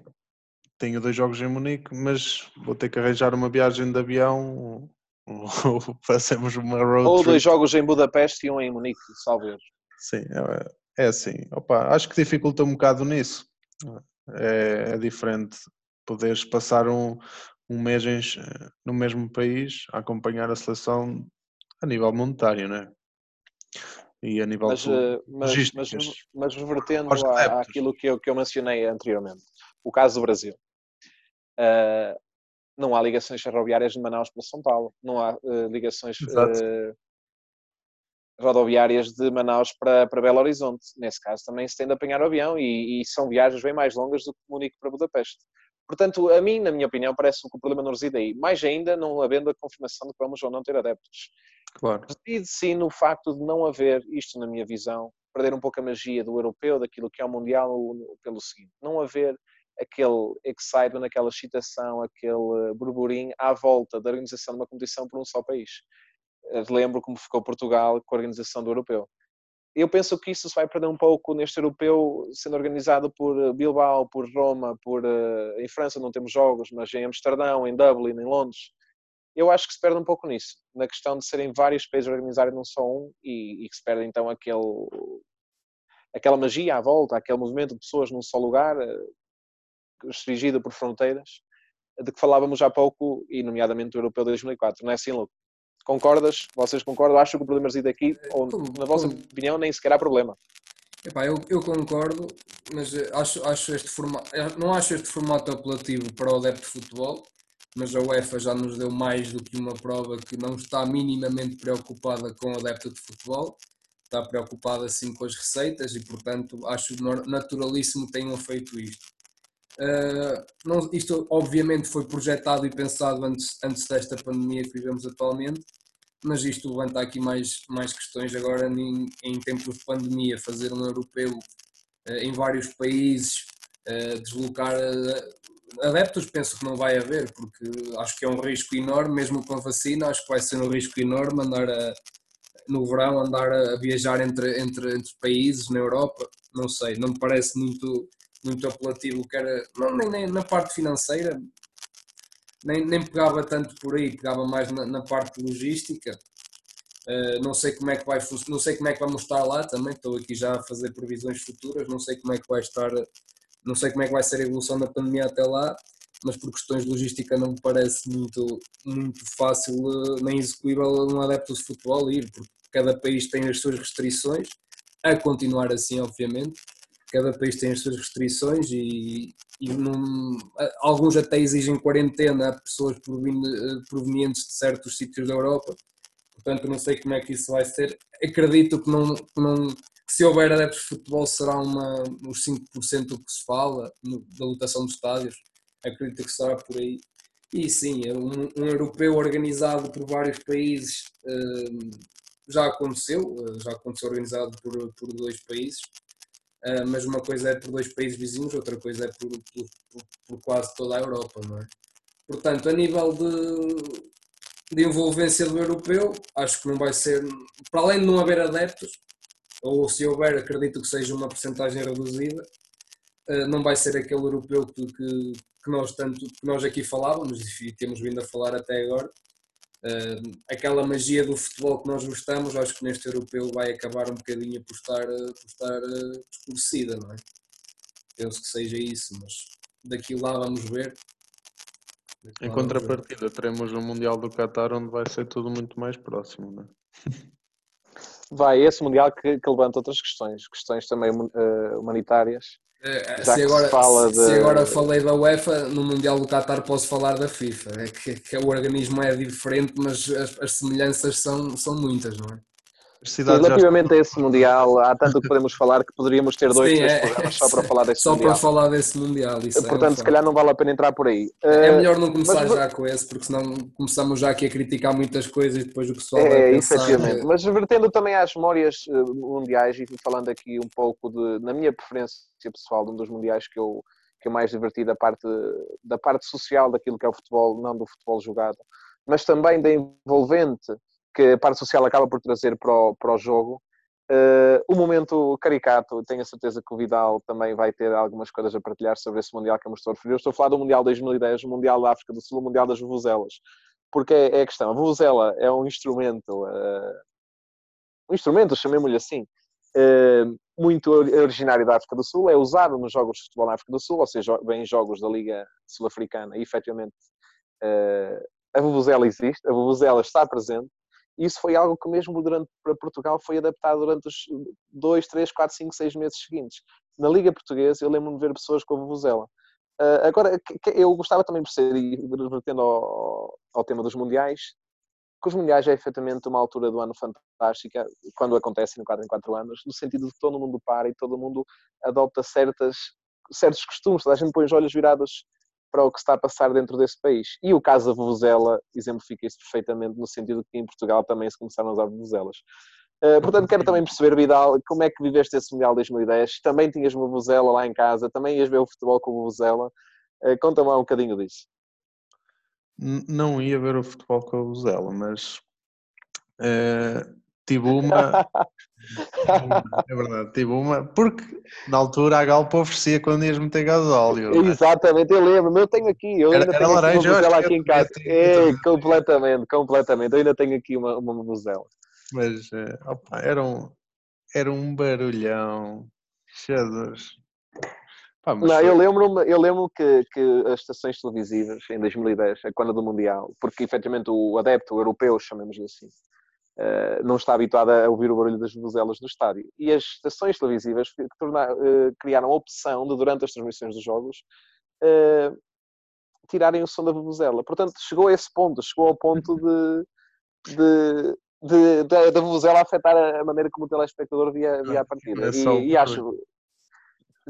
tenho dois jogos em Munique, mas vou ter que arranjar uma viagem de avião ou fazemos uma road Ou dois jogos em Budapeste e um em Munique, salve Sim, é, é assim, opa, acho que dificulta um bocado nisso. É, é diferente poderes passar um, um mês em, no mesmo país a acompanhar a seleção a nível monetário, não é? E a nível mas, eh, mas, mas, mas revertendo à, àquilo que eu, que eu mencionei anteriormente, o caso do Brasil. Uh, não há ligações ferroviárias de Manaus para São Paulo, não há uh, ligações uh, rodoviárias de Manaus para, para Belo Horizonte. Nesse caso, também se tem de apanhar o avião e, e, são viagens bem mais longas do que Munique para Budapeste. Portanto, a mim, na minha opinião, parece que o problema não reside aí. Mais ainda, não havendo a confirmação de que vamos ou não ter adeptos. Claro. Reside sim no facto de não haver, isto na minha visão, perder um pouco a magia do europeu, daquilo que é o mundial, pelo seguinte: não haver aquele excitement, aquela excitação, aquele burburinho à volta da organização de uma competição por um só país. Eh, lembro como ficou Portugal com a organização do europeu. Eu penso que isso se vai perder um pouco neste europeu, sendo organizado por eh, Bilbao, por Roma, por em França não temos jogos, mas em Amsterdão, em Dublin, em Londres. Eu acho que se perde um pouco nisso, na questão de serem vários países organizarem não só um e, e que se perde então aquele, aquela magia à volta, aquele movimento de pessoas num só lugar, restringido por fronteiras, de que falávamos há pouco, e nomeadamente do Europeu de 2004, não é assim, Luke? Concordas? Vocês concordam? Acho que o problema reside aqui, ou na vossa opinião, nem sequer há problema. Epá, eu, eu concordo, mas eh, acho, acho este formato, eh, não acho este formato apelativo para o adepto de futebol, mas a UEFA já nos deu mais do que uma prova que não está minimamente preocupada com o adepto de futebol, está preocupada sim com as receitas e, portanto, acho naturalíssimo que tenham feito isto. Uh, não, isto obviamente foi projetado e pensado antes, antes desta pandemia que vivemos atualmente, mas isto levanta aqui mais, mais questões. Agora em, em tempos de pandemia, fazer um europeu uh, em vários países, uh, deslocar adeptos, penso que não vai haver, porque acho que é um risco enorme, mesmo com a vacina, acho que vai ser um risco enorme andar a, no verão, andar a viajar entre, entre, entre países na Europa, não sei, não me parece muito, muito apelativo, que era, não, nem, nem na parte financeira, nem, nem pegava tanto por aí, pegava mais na, na parte logística. Uh, não sei como é que vai não sei como é que vamos estar lá também, estou aqui já a fazer previsões futuras, não sei como é que vai estar, não sei como é que vai ser a evolução da pandemia até lá, mas por questões de logística não me parece muito, muito fácil uh, nem execuível um adepto de futebol ir, porque cada país tem as suas restrições, a continuar assim, obviamente, cada país tem as suas restrições e, e num, alguns até exigem quarentena a pessoas provenientes de certos sítios da Europa. Portanto, não sei como é que isso vai ser. Acredito que, não, que, não, que se houver adeptos de futebol será uma, uns 5% do que se fala no, da lotação dos estádios. Acredito que será por aí. E sim, é um, um europeu organizado por vários países uh, já aconteceu, uh, já aconteceu organizado por, por dois países mas uma coisa é por dois países vizinhos, outra coisa é por, por, por, quase toda a Europa, não é? Portanto, a nível de, de envolvência do europeu, acho que não vai ser, para além de não haver adeptos, ou se houver, acredito que seja uma porcentagem reduzida, uh, não vai ser aquele europeu que, que, que, nós tanto que nós aqui falávamos e temos vindo a falar até agora, aquela magia do futebol que nós gostamos, acho que neste europeu vai acabar um bocadinho por estar, por estar uh, desconhecida, não é? Penso que seja isso, mas daqui lá vamos ver. Daqui em contrapartida, ver. teremos o Mundial do Qatar onde vai ser tudo muito mais próximo, não é? Vai, esse Mundial que, que levanta outras questões, questões também uh, humanitárias é, se agora, se, de... se agora falei da UEFA, no Mundial do Qatar posso falar da FIFA. É que, que o organismo é diferente, mas as, as semelhanças são, são muitas, não é? Relativamente já... a esse Mundial, há tanto que podemos falar que poderíamos ter dois, Sim, três é, programas só para falar desse só Mundial. Só para falar desse Mundial. É Portanto, é se calhar não vale a pena entrar por aí. É uh, melhor não começar mas... já com esse, porque senão começamos já aqui a criticar muitas coisas e depois o pessoal é, vai pensar... efetivamente. Que... Mas vertendo também às memórias uh, mundiais e falando aqui um pouco de, na minha preferência pessoal, de um dos mundiais que eu, que eu mais diverti da parte, da parte social daquilo que é o futebol, não do futebol jogado, mas também da envolvente que a parte social acaba por trazer para o, para o jogo, Uh, o momento caricato, tenho a certeza que o Vidal também vai ter algumas coisas a partilhar sobre esse Mundial que eu me estou a referir. Eu estou a falar do Mundial 2010, o Mundial da África do Sul, o Mundial das Vuvuzelas. Porque é, é a questão, a Vuvuzela é um instrumento, uh, um instrumento, chamemos-lhe assim, uh, muito originário da África do Sul, é usado nos jogos de futebol na África do Sul, ou seja, bem jogos da Liga Sul-Africana, e efetivamente a Vuvuzela existe, a Vuvuzela está presente, isso foi algo que mesmo durante para Portugal foi adaptado durante os dois, três, quatro, cinco, seis meses seguintes. Na Liga Portuguesa eu lembro-me de ver pessoas com a vuvuzela. Uh, agora, eu gostava também de perceber, revertendo ao, ao tema dos Mundiais, que os Mundiais é efetivamente uma altura do ano fantástica, quando acontecem no 4 em 4 anos, no sentido de todo mundo para e todo mundo adopta certas, certos costumes, toda a gente põe os olhos virados para o que está a passar dentro desse país. E o caso da Vuvuzela exemplifica isso perfeitamente, no sentido que em Portugal também se começaram a usar Vuvuzelas. Uh, portanto, quero também perceber, Vidal, como é que viveste esse Mundial 2010? Também tinhas uma Vuvuzela lá em casa, também ias ver o futebol com a Vuvuzela. Uh, Conta-me lá um bocadinho disso. Não ia ver o futebol com a Vuvuzela, mas uh, tive uma. é verdade, tive uma. Porque na altura a Galpa oferecia quando ias meter gasóleo. É? Exatamente, eu lembro, eu tenho aqui, eu ainda era, tenho era aqui laranja, uma aqui em casa. É, completamente, completamente. Eu ainda tenho aqui uma, uma muzela. Mas eh, opa, era, um, era um barulhão. Jesus. Pá, não, foi... eu lembro, eu lembro que, que as estações televisivas em 2010, a quando do Mundial, porque efetivamente o adepto europeu, chamemos-lhe assim, uh, não está habituada a ouvir o barulho das vuvuzelas no estádio. E as estações televisivas tornar, uh, criaram a opção de, durante as transmissões dos jogos, uh, tirarem o som da vuvuzela. Portanto, chegou a esse ponto, chegou ao ponto de, de, de, de da vuvuzela afetar a maneira como o telespectador via, via a partida. É e, e, acho...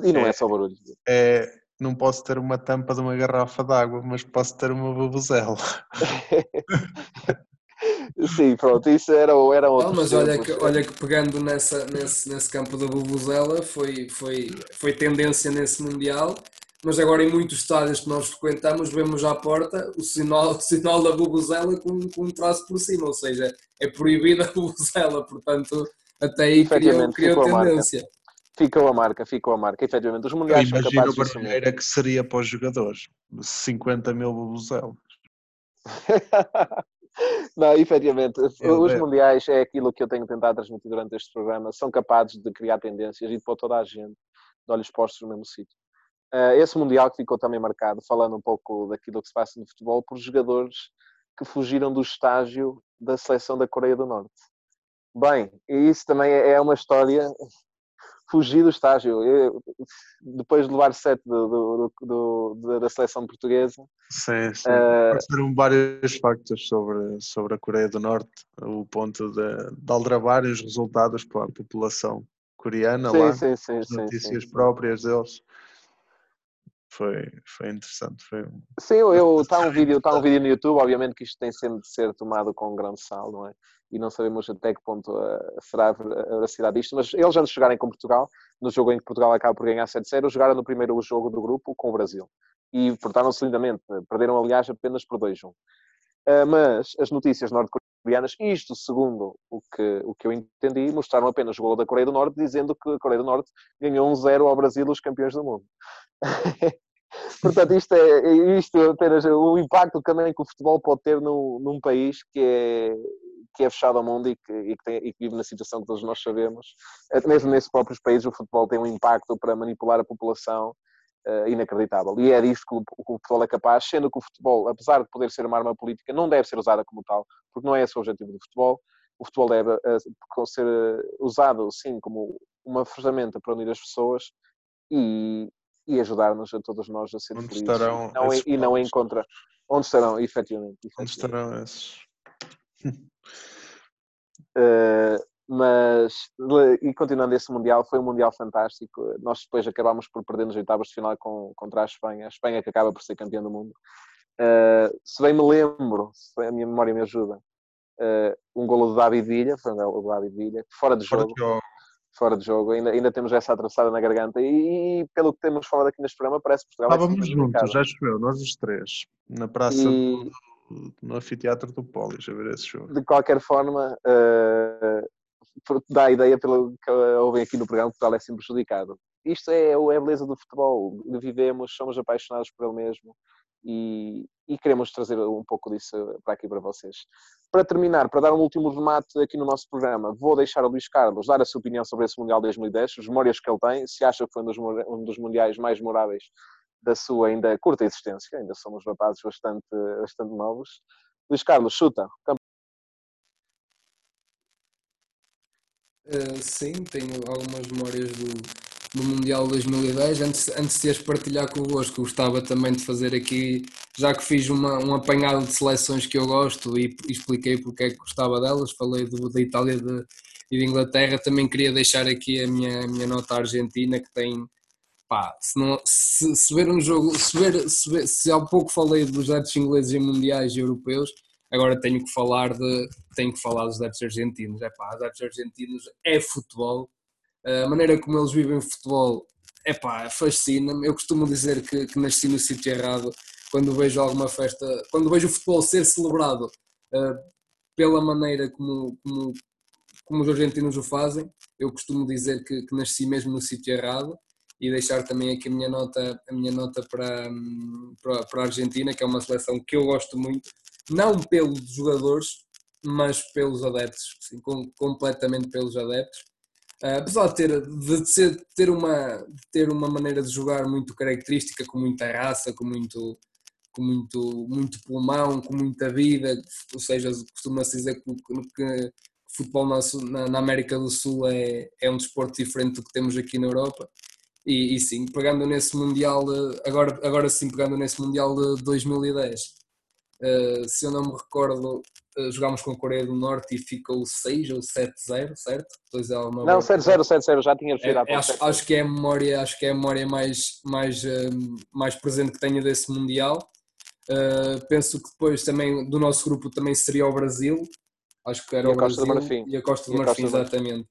E não é, é só barulho. É, não posso ter uma tampa de uma garrafa de água, mas posso ter uma vuvuzela. Sim, pronto, isso era, era outro. Não, mas olha que, olha que pegando nessa, nesse, nesse campo da Bubuzela foi, foi, foi tendência nesse Mundial, mas agora em muitos estádios que nós frequentamos vemos à porta o sinal, o sinal da Bubuzela com, com um traço por cima, ou seja, é proibida a Bubuzela, portanto até aí criou, criou tendência. Ficou a marca, ficou a marca, efetivamente. Os mundiais são capazes de... Imagina que seria para os jogadores, 50 mil bubuzelas. Não, efetivamente, eu, os mundiais é aquilo que eu tenho tentado transmitir durante este programa, são capazes de criar tendências e de pôr toda a gente de olhos postos no mesmo sítio. Uh, esse mundial que ficou também marcado, falando um pouco daquilo que se passa no futebol, por jogadores que fugiram do estágio da seleção da Coreia do Norte. Bem, isso também é, é uma história fugi do estágio. Eu, depois de levar sete do, do, do, da seleção portuguesa. Sim, sim. Uh, vários factos sobre, sobre a Coreia do Norte, o ponto de, de aldrabar os resultados para a população coreana sim, lá, sim, sim, as notícias próprias deles. Foi, foi interessante. Foi... Sim, eu está um vídeo, está um vídeo no YouTube, obviamente que isto tem sempre de ser tomado com grande sal, não é? E não sabemos até que ponto uh, será a veracidade disto, mas eles antes de jogarem com Portugal, no jogo em que Portugal acaba por ganhar 7-0, jogaram no primeiro jogo do grupo com o Brasil e portaram-se lindamente, perderam aliás apenas por 2-1. Uh, eh, mas as notícias norte-coreanas, isto segundo o que, o que eu entendi, mostraram apenas o gol da Coreia do Norte, dizendo que a Coreia do Norte ganhou 1-0 ao Brasil, os campeões do mundo. Portanto, isto é isto é apenas o impacto também que o futebol pode ter num, num país que é, que é fechado ao mundo e que, e que, tem, e que vive na situação que todos nós sabemos. Mesmo nesses próprios países, o futebol tem um impacto para manipular a população uh, inacreditável. E é disto que o, que o, futebol é capaz, sendo que o futebol, apesar de poder ser uma arma política, não deve ser usada como tal, porque não é esse o objetivo do futebol. O futebol deve uh, ser usado, sim, como uma ferramenta para unir as pessoas e, e ajudar-nos a todos nós a ser Onde felizes. Estarão não, e não encontra. Onde estarão, efetivamente. efetivamente. Onde estarão esses? Uh, mas, e continuando esse Mundial, foi um Mundial fantástico. Nós depois acabámos por perder nos oitavos de final com, contra a Espanha. A Espanha que acaba por ser campeã do mundo. Uh, se bem me lembro, se a minha memória me ajuda, uh, um golo do David Villa, foi um golo do David Villa, fora de jogo. Fora de jogo. Fora de jogo. Ainda, ainda temos essa atravessada na garganta. E, e, pelo que temos falado aqui neste programa, parece que Portugal. É Estávamos juntos, acho eu, nós os três, na praça e... do no anfiteatro do Polis a ver esse jogo. De qualquer forma, uh, dá a ideia pelo que ouvem aqui no programa que Portugal é sempre prejudicado. Isto é, é a beleza do futebol. Vivemos, somos apaixonados por ele mesmo e, e, queremos trazer um pouco disso para aqui para vocês. Para terminar, para dar um último remate aqui no nosso programa, vou deixar o Luís Carlos dar a sua opinião sobre esse Mundial 2010, as memórias que ele tem, se acha que foi um dos, um dos mundiais mais memoráveis da sua ainda curta existência, ainda somos rapazes bastante, bastante novos. Luís Carlos, chuta. Uh, sim, tenho algumas memórias do, do Mundial 2010. Antes, antes de as partilhar convosco, gostava também de fazer aqui, já que fiz uma, um apanhado de seleções que eu gosto e, e expliquei porque é que gostava delas, falei do, da Itália de, e de Inglaterra, também queria deixar aqui a minha, a minha nota argentina, que tem pá, se, não, se, se ver um jogo, se, ver, se, ver, se há pouco falei dos adeptos ingleses em mundiais e europeus, agora tenho que falar de tenho que falar dos adeptos argentinos. É pá, adeptos argentinos é futebol, a maneira como eles vivem futebol é pá, fascina-me. Eu costumo dizer que, que nasci no sítio errado quando vejo alguma festa, quando vejo o futebol ser celebrado uh, pela maneira como, como, como os argentinos o fazem. Eu costumo dizer que, que nasci mesmo no sítio errado e deixar também aqui a minha nota, a minha nota para, para, para a Argentina, que é uma seleção que eu gosto muito, não pelos jogadores, mas pelos adeptos, sim, com, completamente pelos adeptos. Uh, apesar de ter, de ser, ter, uma, de ter uma maneira de jogar muito característica, com muita raça, com muito, com muito, muito pulmão, com muita vida, ou seja, costuma-se dizer que, que futebol na, na, América do Sul é, é um desporto diferente do que temos aqui na Europa. E, e, sim, pegando nesse Mundial, agora, agora sim, pegando nesse Mundial de 2010, uh, se eu não me recordo, jogámos com a Coreia do Norte e ficou 6 ou 7-0, certo? Pois é uma não, 7-0, 7-0, já tinha referido é, acho, acho, que é a memória, acho que é a memória mais, mais, uh, mais presente que tenho desse Mundial. penso que depois também do nosso grupo também seria o Brasil, acho que era e o Brasil e a Costa do Marfim, exatamente.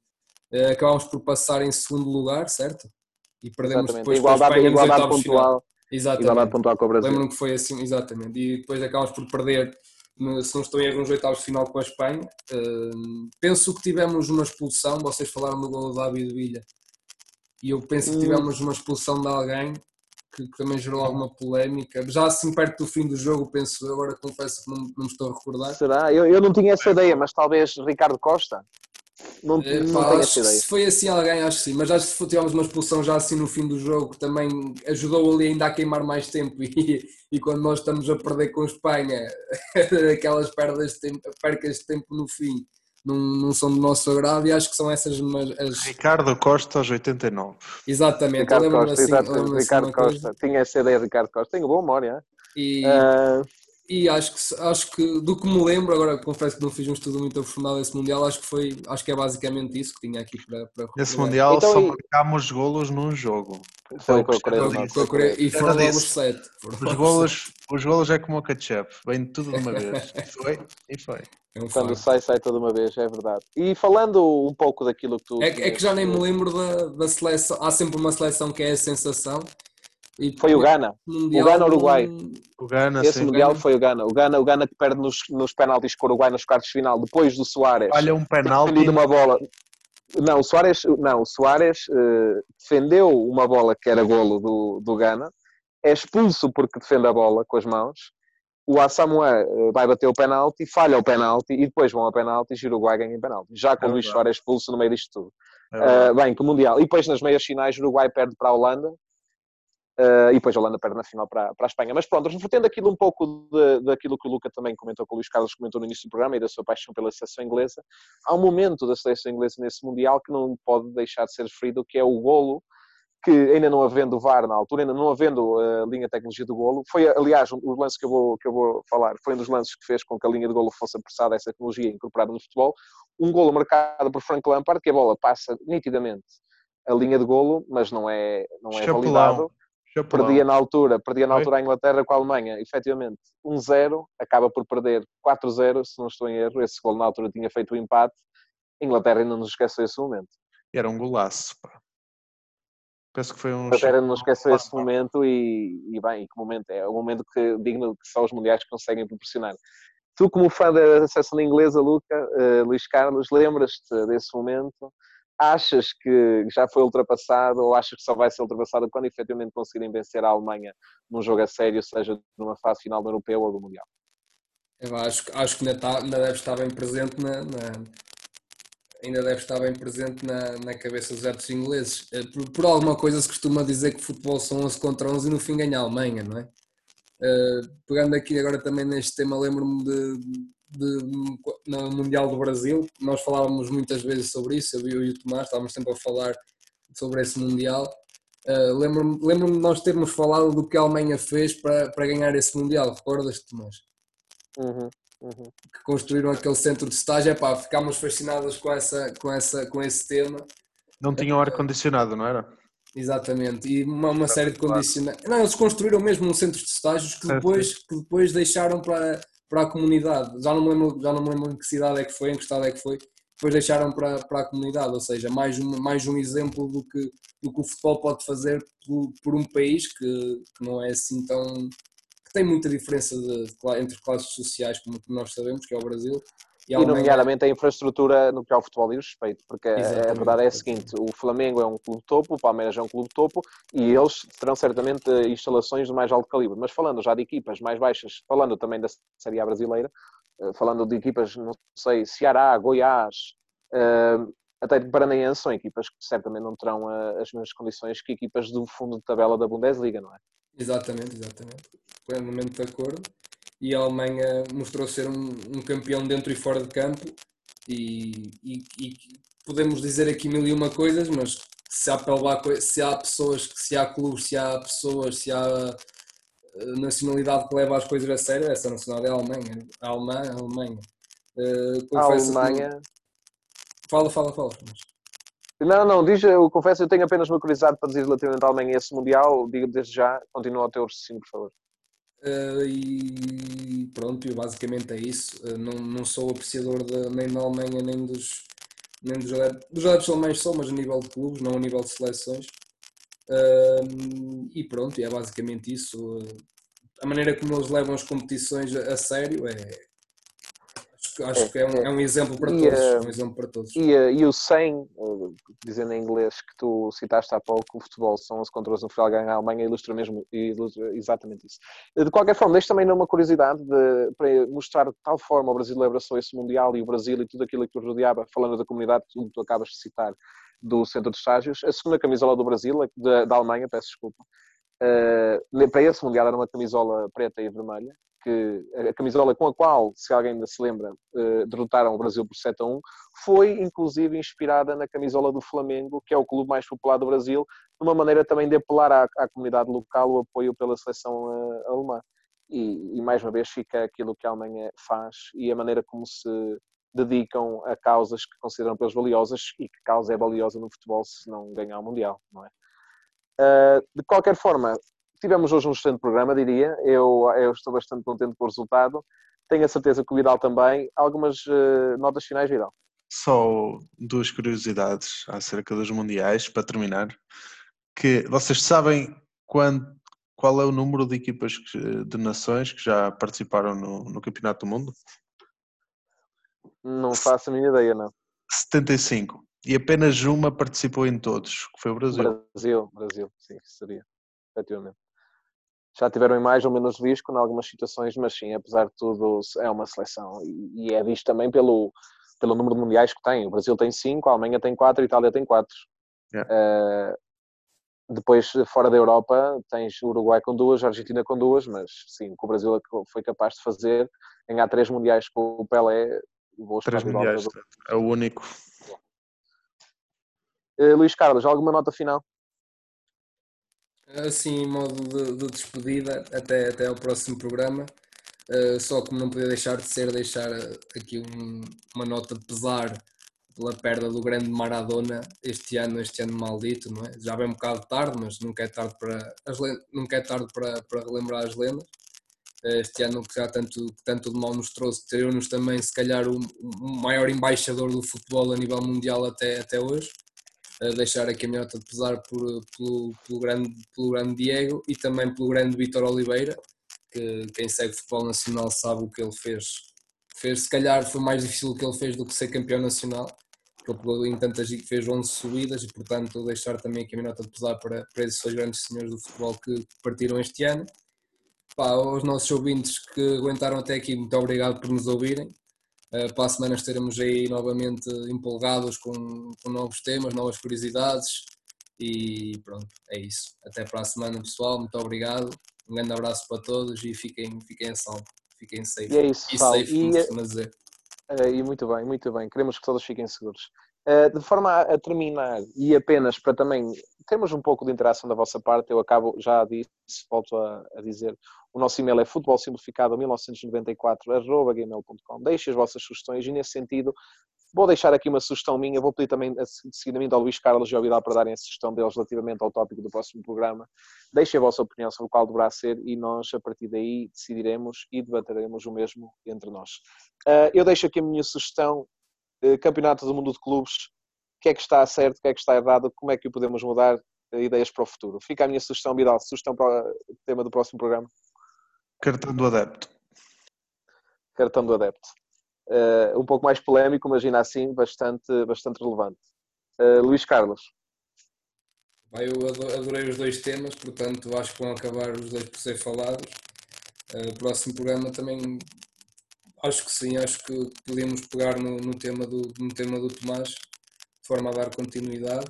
acabámos por passar em segundo lugar, certo? e perdemos exatamente. depois igualdade, Espanha igualdade pontual. Exatamente. Igualdade pontual com o Brasil. Lembro-me que foi assim, exatamente. E depois acabamos por perder, se não estou em erro, nos oitavos de final com a Espanha. Uh, penso que tivemos uma expulsão, vocês falaram do gol do David Villa, e eu penso que hum. tivemos uma expulsão de alguém que, que, também gerou alguma polémica. Já assim perto do fim do jogo, penso, agora confesso que não, não me estou a recordar. Será? Eu, eu não tinha essa ideia, mas talvez Ricardo Costa. Não, é, não pá, tenho essa ideia. Se foi assim alguém, acho que sim, mas acho que se tivemos uma expulsão já assim no fim do jogo, também ajudou ali ainda a queimar mais tempo e, e quando nós estamos a perder com a Espanha, aquelas perdas de tempo, percas de tempo no fim não, não são do nosso agrado e acho que são essas as... Ricardo Costa aos 89. Exatamente, Ricardo Costa, assim, exatamente, Ricardo assim Costa. Tinha essa ideia de Ricardo Costa, tenho boa memória. E, uh e acho que, acho que do que me lembro, agora confesso que não fiz um estudo muito aprofundado desse Mundial, acho que foi, acho que é basicamente isso que tinha aqui para, para Esse Mundial então, só e... marcámos golos num jogo. Foi com a Coreia E foram logo os sete. Os golos, os golos é como o ketchup, vem tudo de uma vez. E foi, e foi. É um Quando sai, sai toda uma vez, é verdade. E falando um pouco daquilo que tu. É, é que já nem me lembro da, da seleção. Há sempre uma seleção que é a sensação e foi o Ghana. O Ghana Uruguai. O Ghana, Esse sim. Mundial foi o Ghana. O Ghana, o Ghana que perde nos, nos penaltis com o Uruguai nos quartos de final, depois do Soares. Olha um penalti. uma bola. Não, o Soares, não, o Soares uh, defendeu uma bola que era golo do, do Ghana, é expulso porque defende a bola com as mãos. O Asamoah uh, vai bater o penalti, falha o penalti e depois vão a penalti e o Uruguai ganha em penalti. Já com é o Luís Soares expulso no meio disto tudo. É uh, bem, que Mundial. E depois nas meias finais o Uruguai perde para a Holanda Uh, e depois a Holanda perde na final para, para a Espanha. Mas pronto, revertendo aquilo um pouco de, daquilo que o Luca também comentou, que o Luís Carlos comentou no início do programa e da sua paixão pela seleção inglesa, há um momento da seleção inglesa nesse Mundial que não pode deixar de ser referido, que é o golo, que ainda não havendo VAR na altura, ainda não havendo a uh, linha de tecnologia do golo, foi, aliás, um, o lance que eu, vou, que eu vou falar, foi um dos lances que fez com que a linha de golo fosse apressada, essa tecnologia incorporada no futebol, um golo marcado por Frank Lampard, que a bola passa nitidamente a linha de golo, mas não é, não é validado Chapelão. Perdia na altura, perdia na altura a Inglaterra com a Alemanha, efetivamente 1-0, acaba por perder 4-0, se não estou em erro, esse gol na altura tinha feito o empate, a Inglaterra ainda não esqueceu esse momento. Era um golaço, pá. Penso que foi um. A Inglaterra não esqueceu esse momento e, e bem, que momento é? É um momento que digno que só os mundiais conseguem proporcionar. Tu, como fã da seleção inglesa, Luca, uh, Luís Carlos, lembras-te desse momento? Achas que já foi ultrapassado ou achas que só vai ser ultrapassado quando efetivamente conseguirem vencer a Alemanha num jogo a sério, seja numa fase final do Europeu ou do Mundial? Eu acho, acho que ainda, está, ainda deve estar bem presente na, na, ainda deve estar bem presente na, na cabeça dos adeptos ingleses. Eh, por, por, alguma coisa se costuma dizer que futebol são 11 contra 11 e no fim ganha a Alemanha, não é? Uh, pegando aqui agora também neste tema, lembro-me de, de, no Mundial do Brasil. Nós falávamos muitas vezes sobre isso, eu e o Tomás estávamos sempre a falar sobre esse Mundial. Uh, Lembro-me lembro de nós termos falado do que a Alemanha fez para, para ganhar esse Mundial, recordas-te, Tomás? Uhum, uhum. Que construíram aquele centro de estágio, é pá, ficámos fascinados com, essa, com, essa, com esse tema. Não tinham ar-condicionado, não era? Exatamente, e uma, uma série de condicionantes. Não, eles construíram mesmo um centro de estágios que depois, que depois deixaram para, para a comunidade. Já não me lembro, já não me lembro em que cidade é que foi, em que estado é que foi. Depois deixaram para, para a comunidade, ou seja, mais um, mais um exemplo do que, do que o futebol pode fazer por, por um país que, que não é assim tão. que tem muita diferença de, de, entre classes sociais, como nós sabemos, que é o Brasil, e, e nomeadamente a infraestrutura no que ao futebol diz respeito, porque Exatamente. a verdade é a seguinte: o Flamengo é um clube topo, o Palmeiras é um clube topo e eles terão certamente instalações de mais alto calibre. Mas falando já de equipas mais baixas, falando também da Série A brasileira, eh, falando de equipas, não sei, Ceará, Goiás, eh, até de Paranaense, são equipas que certamente não terão eh, as mesmas condições que equipas do fundo de tabela da Bundesliga, não é? Exatamente, exatamente. Plenamente de acordo e a Alemanha mostrou ser um, um, campeão dentro e fora de campo E, e, e, podemos dizer aqui mil e uma coisas, mas se há, se há pessoas, se há clubes, se há pessoas, se há eh, nacionalidade que leva as coisas a sério, essa nacionalidade é a Alemanha. A Alemã, a Alemanha. Uh, a Alemanha. Que... Fala, fala, fala. Não, não, diz, eu confesso, eu tenho apenas uma curiosidade para dizer relativamente à Alemanha esse Mundial, diga desde já, continua o teu raciocínio, por favor. Uh, e pronto, basicamente é isso. Uh, não, não sou apreciador de, nem da Alemanha nem dos, nem dos dos adeptos alemães sou, mas a nível de clubes, não a nível de seleções. Uh, e pronto, é basicamente isso. a maneira como eles levam as competições a, a sério é, acho, que é um, é um exemplo para e, todos. É um exemplo para todos. E, e o 100, dizendo em inglês que tu citaste há pouco, o futebol são os controles no final ganhar a Alemanha, ilustra mesmo ilustra exatamente isso. De qualquer forma, deixo também uma curiosidade de, para mostrar de tal forma o Brasil abraçou esse Mundial e o Brasil e tudo aquilo que o rodeava, falando da comunidade que tu acabas de citar do centro de estágios. A segunda camisola do Brasil, da, da Alemanha, peço desculpa, Uh, para esse Mundial era uma camisola preta e vermelha que a camisola com a qual, se alguém ainda se lembra, eh, derrotaram o Brasil por 7 a 1, foi inclusive inspirada na camisola do Flamengo, que é o clube mais popular do Brasil, de uma maneira também de apelar à, à comunidade local o apoio pela seleção uh, alemã. E, e, mais uma vez fica aquilo que a Alemanha faz e a maneira como se dedicam a causas que consideram pelas valiosas e que causa é valiosa no futebol se não ganhar o Mundial, não é? Uh, de qualquer forma, tivemos hoje um excelente programa, diria. Eu, eu estou bastante contente com o resultado. Tenho a certeza que o Vidal também. Algumas uh, notas finais, Vidal? Só duas curiosidades acerca dos Mundiais, para terminar. Que vocês sabem quando, qual é o número de equipas que, de nações que já participaram no, no Campeonato do Mundo? Não faço a minha ideia, não. 75. E apenas uma participou em todos, que foi o Brasil. Brasil, Brasil, sim, seria, efetivamente já tiveram em mais ou menos risco em algumas situações, mas sim, apesar de tudo, é uma seleção e, e é visto também pelo, pelo número de mundiais que tem. O Brasil tem 5, a Alemanha tem 4, a Itália tem 4. Yeah. Uh, depois, fora da Europa, tens o Uruguai com duas, a Argentina com duas, mas sim, o que o Brasil foi capaz de fazer, ganhar três mundiais com o Pelé. Três mundiais, é o único. Uh, Luís Carlos, alguma nota final? Assim em modo de, de, despedida até, até ao próximo programa. Uh, só como não podia deixar de ser, deixar aqui um, uma nota de pesar pela perda do grande Maradona este ano, este ano maldito, não é? Já vem um bocado tarde, mas nunca é tarde para, as, nunca é tarde para, para relembrar as lendas. Uh, este ano que já tanto, tanto de mal nos trouxe, teriam-nos também, se calhar, o, o maior embaixador do futebol a nível mundial até, até hoje deixar aqui a minha nota de pesar por, pelo, pelo, grande, pelo grande Diego e também pelo grande Vitor Oliveira, que quem segue futebol nacional sabe o que ele fez. fez. Se calhar foi mais difícil o que ele fez do que ser campeão nacional, porque ele em tantas fez 11 subidas e portanto deixar também aqui a minha nota de pesar para, para esses dois grandes senhores do futebol que partiram este ano. Pá, aos nossos ouvintes que aguentaram até aqui, muito obrigado por nos ouvirem. Uh, para a semana estaremos aí novamente empolgados com, com novos temas, novas curiosidades e pronto, é isso. Até para a semana, pessoal. Muito obrigado. Um grande abraço para todos e fiquem, fiquem a salvo. Fiquem safe. E é isso, e safe, e, é-. Uh, e muito bem, muito bem. Queremos que todos fiquem seguros. Uh, de forma a, terminar e apenas para também termos um pouco de interação da vossa parte, eu acabo, já disse, volto a, a dizer, o nosso e-mail é futebolsimplificado1994.gmail.com. Deixem as vossas sugestões e, nesse sentido, vou deixar aqui uma sugestão minha. Vou pedir também, seguidamente, ao Luís Carlos e ao Vidal para darem a sugestão deles relativamente ao tópico do próximo programa. Deixem a vossa opinião sobre qual deverá ser e nós, a partir daí, decidiremos e debateremos o mesmo entre nós. Uh, eu deixo aqui a minha sugestão: Campeonato do Mundo de Clubes. O que é que está certo, o que é que está errado, como é que o podemos mudar? ideias para o futuro. Fica a minha sugestão, Vidal, sugestão para o tema do próximo programa. Cartão do adepto. Cartão do adepto. Uh, um pouco mais polémico, imagina assim, bastante, bastante relevante. Uh, Luís Carlos. Eu adorei os dois temas, portanto acho que vão acabar os dois por ser falados. Uh, o próximo programa também acho que sim, acho que podíamos pegar no, no, tema, do, no tema do Tomás de forma a dar continuidade.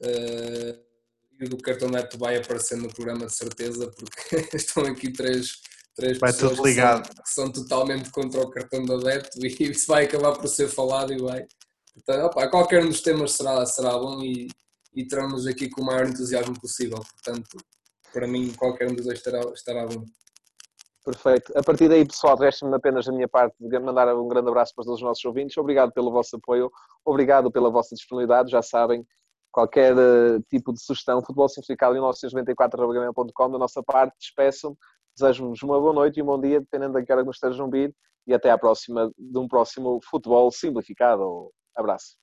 Uh, e o do Cartão vai aparecer no programa de certeza, porque estão aqui três, três Vai pessoas. Que, são, que são totalmente contra o cartão de adepto e isso vai acabar por ser falado e vai. Portanto, opa, qualquer um dos temas será, será bom e, e teremos aqui com o maior entusiasmo possível. Portanto, para mim, qualquer um dos dois estará, estará bom. Perfeito. A partir daí, pessoal, resta-me apenas da minha parte de mandar um grande abraço para todos os nossos ouvintes. Obrigado pelo vosso apoio, obrigado pela vossa disponibilidade. Já sabem, qualquer uh, tipo de sugestão, futebol simplificado em 1994.com, da nossa parte, despeçam-me, desejo-vos uma boa noite e um bom dia, dependendo da que hora que nos estejam a ouvir, e até à próxima, de um próximo futebol simplificado. Abraço.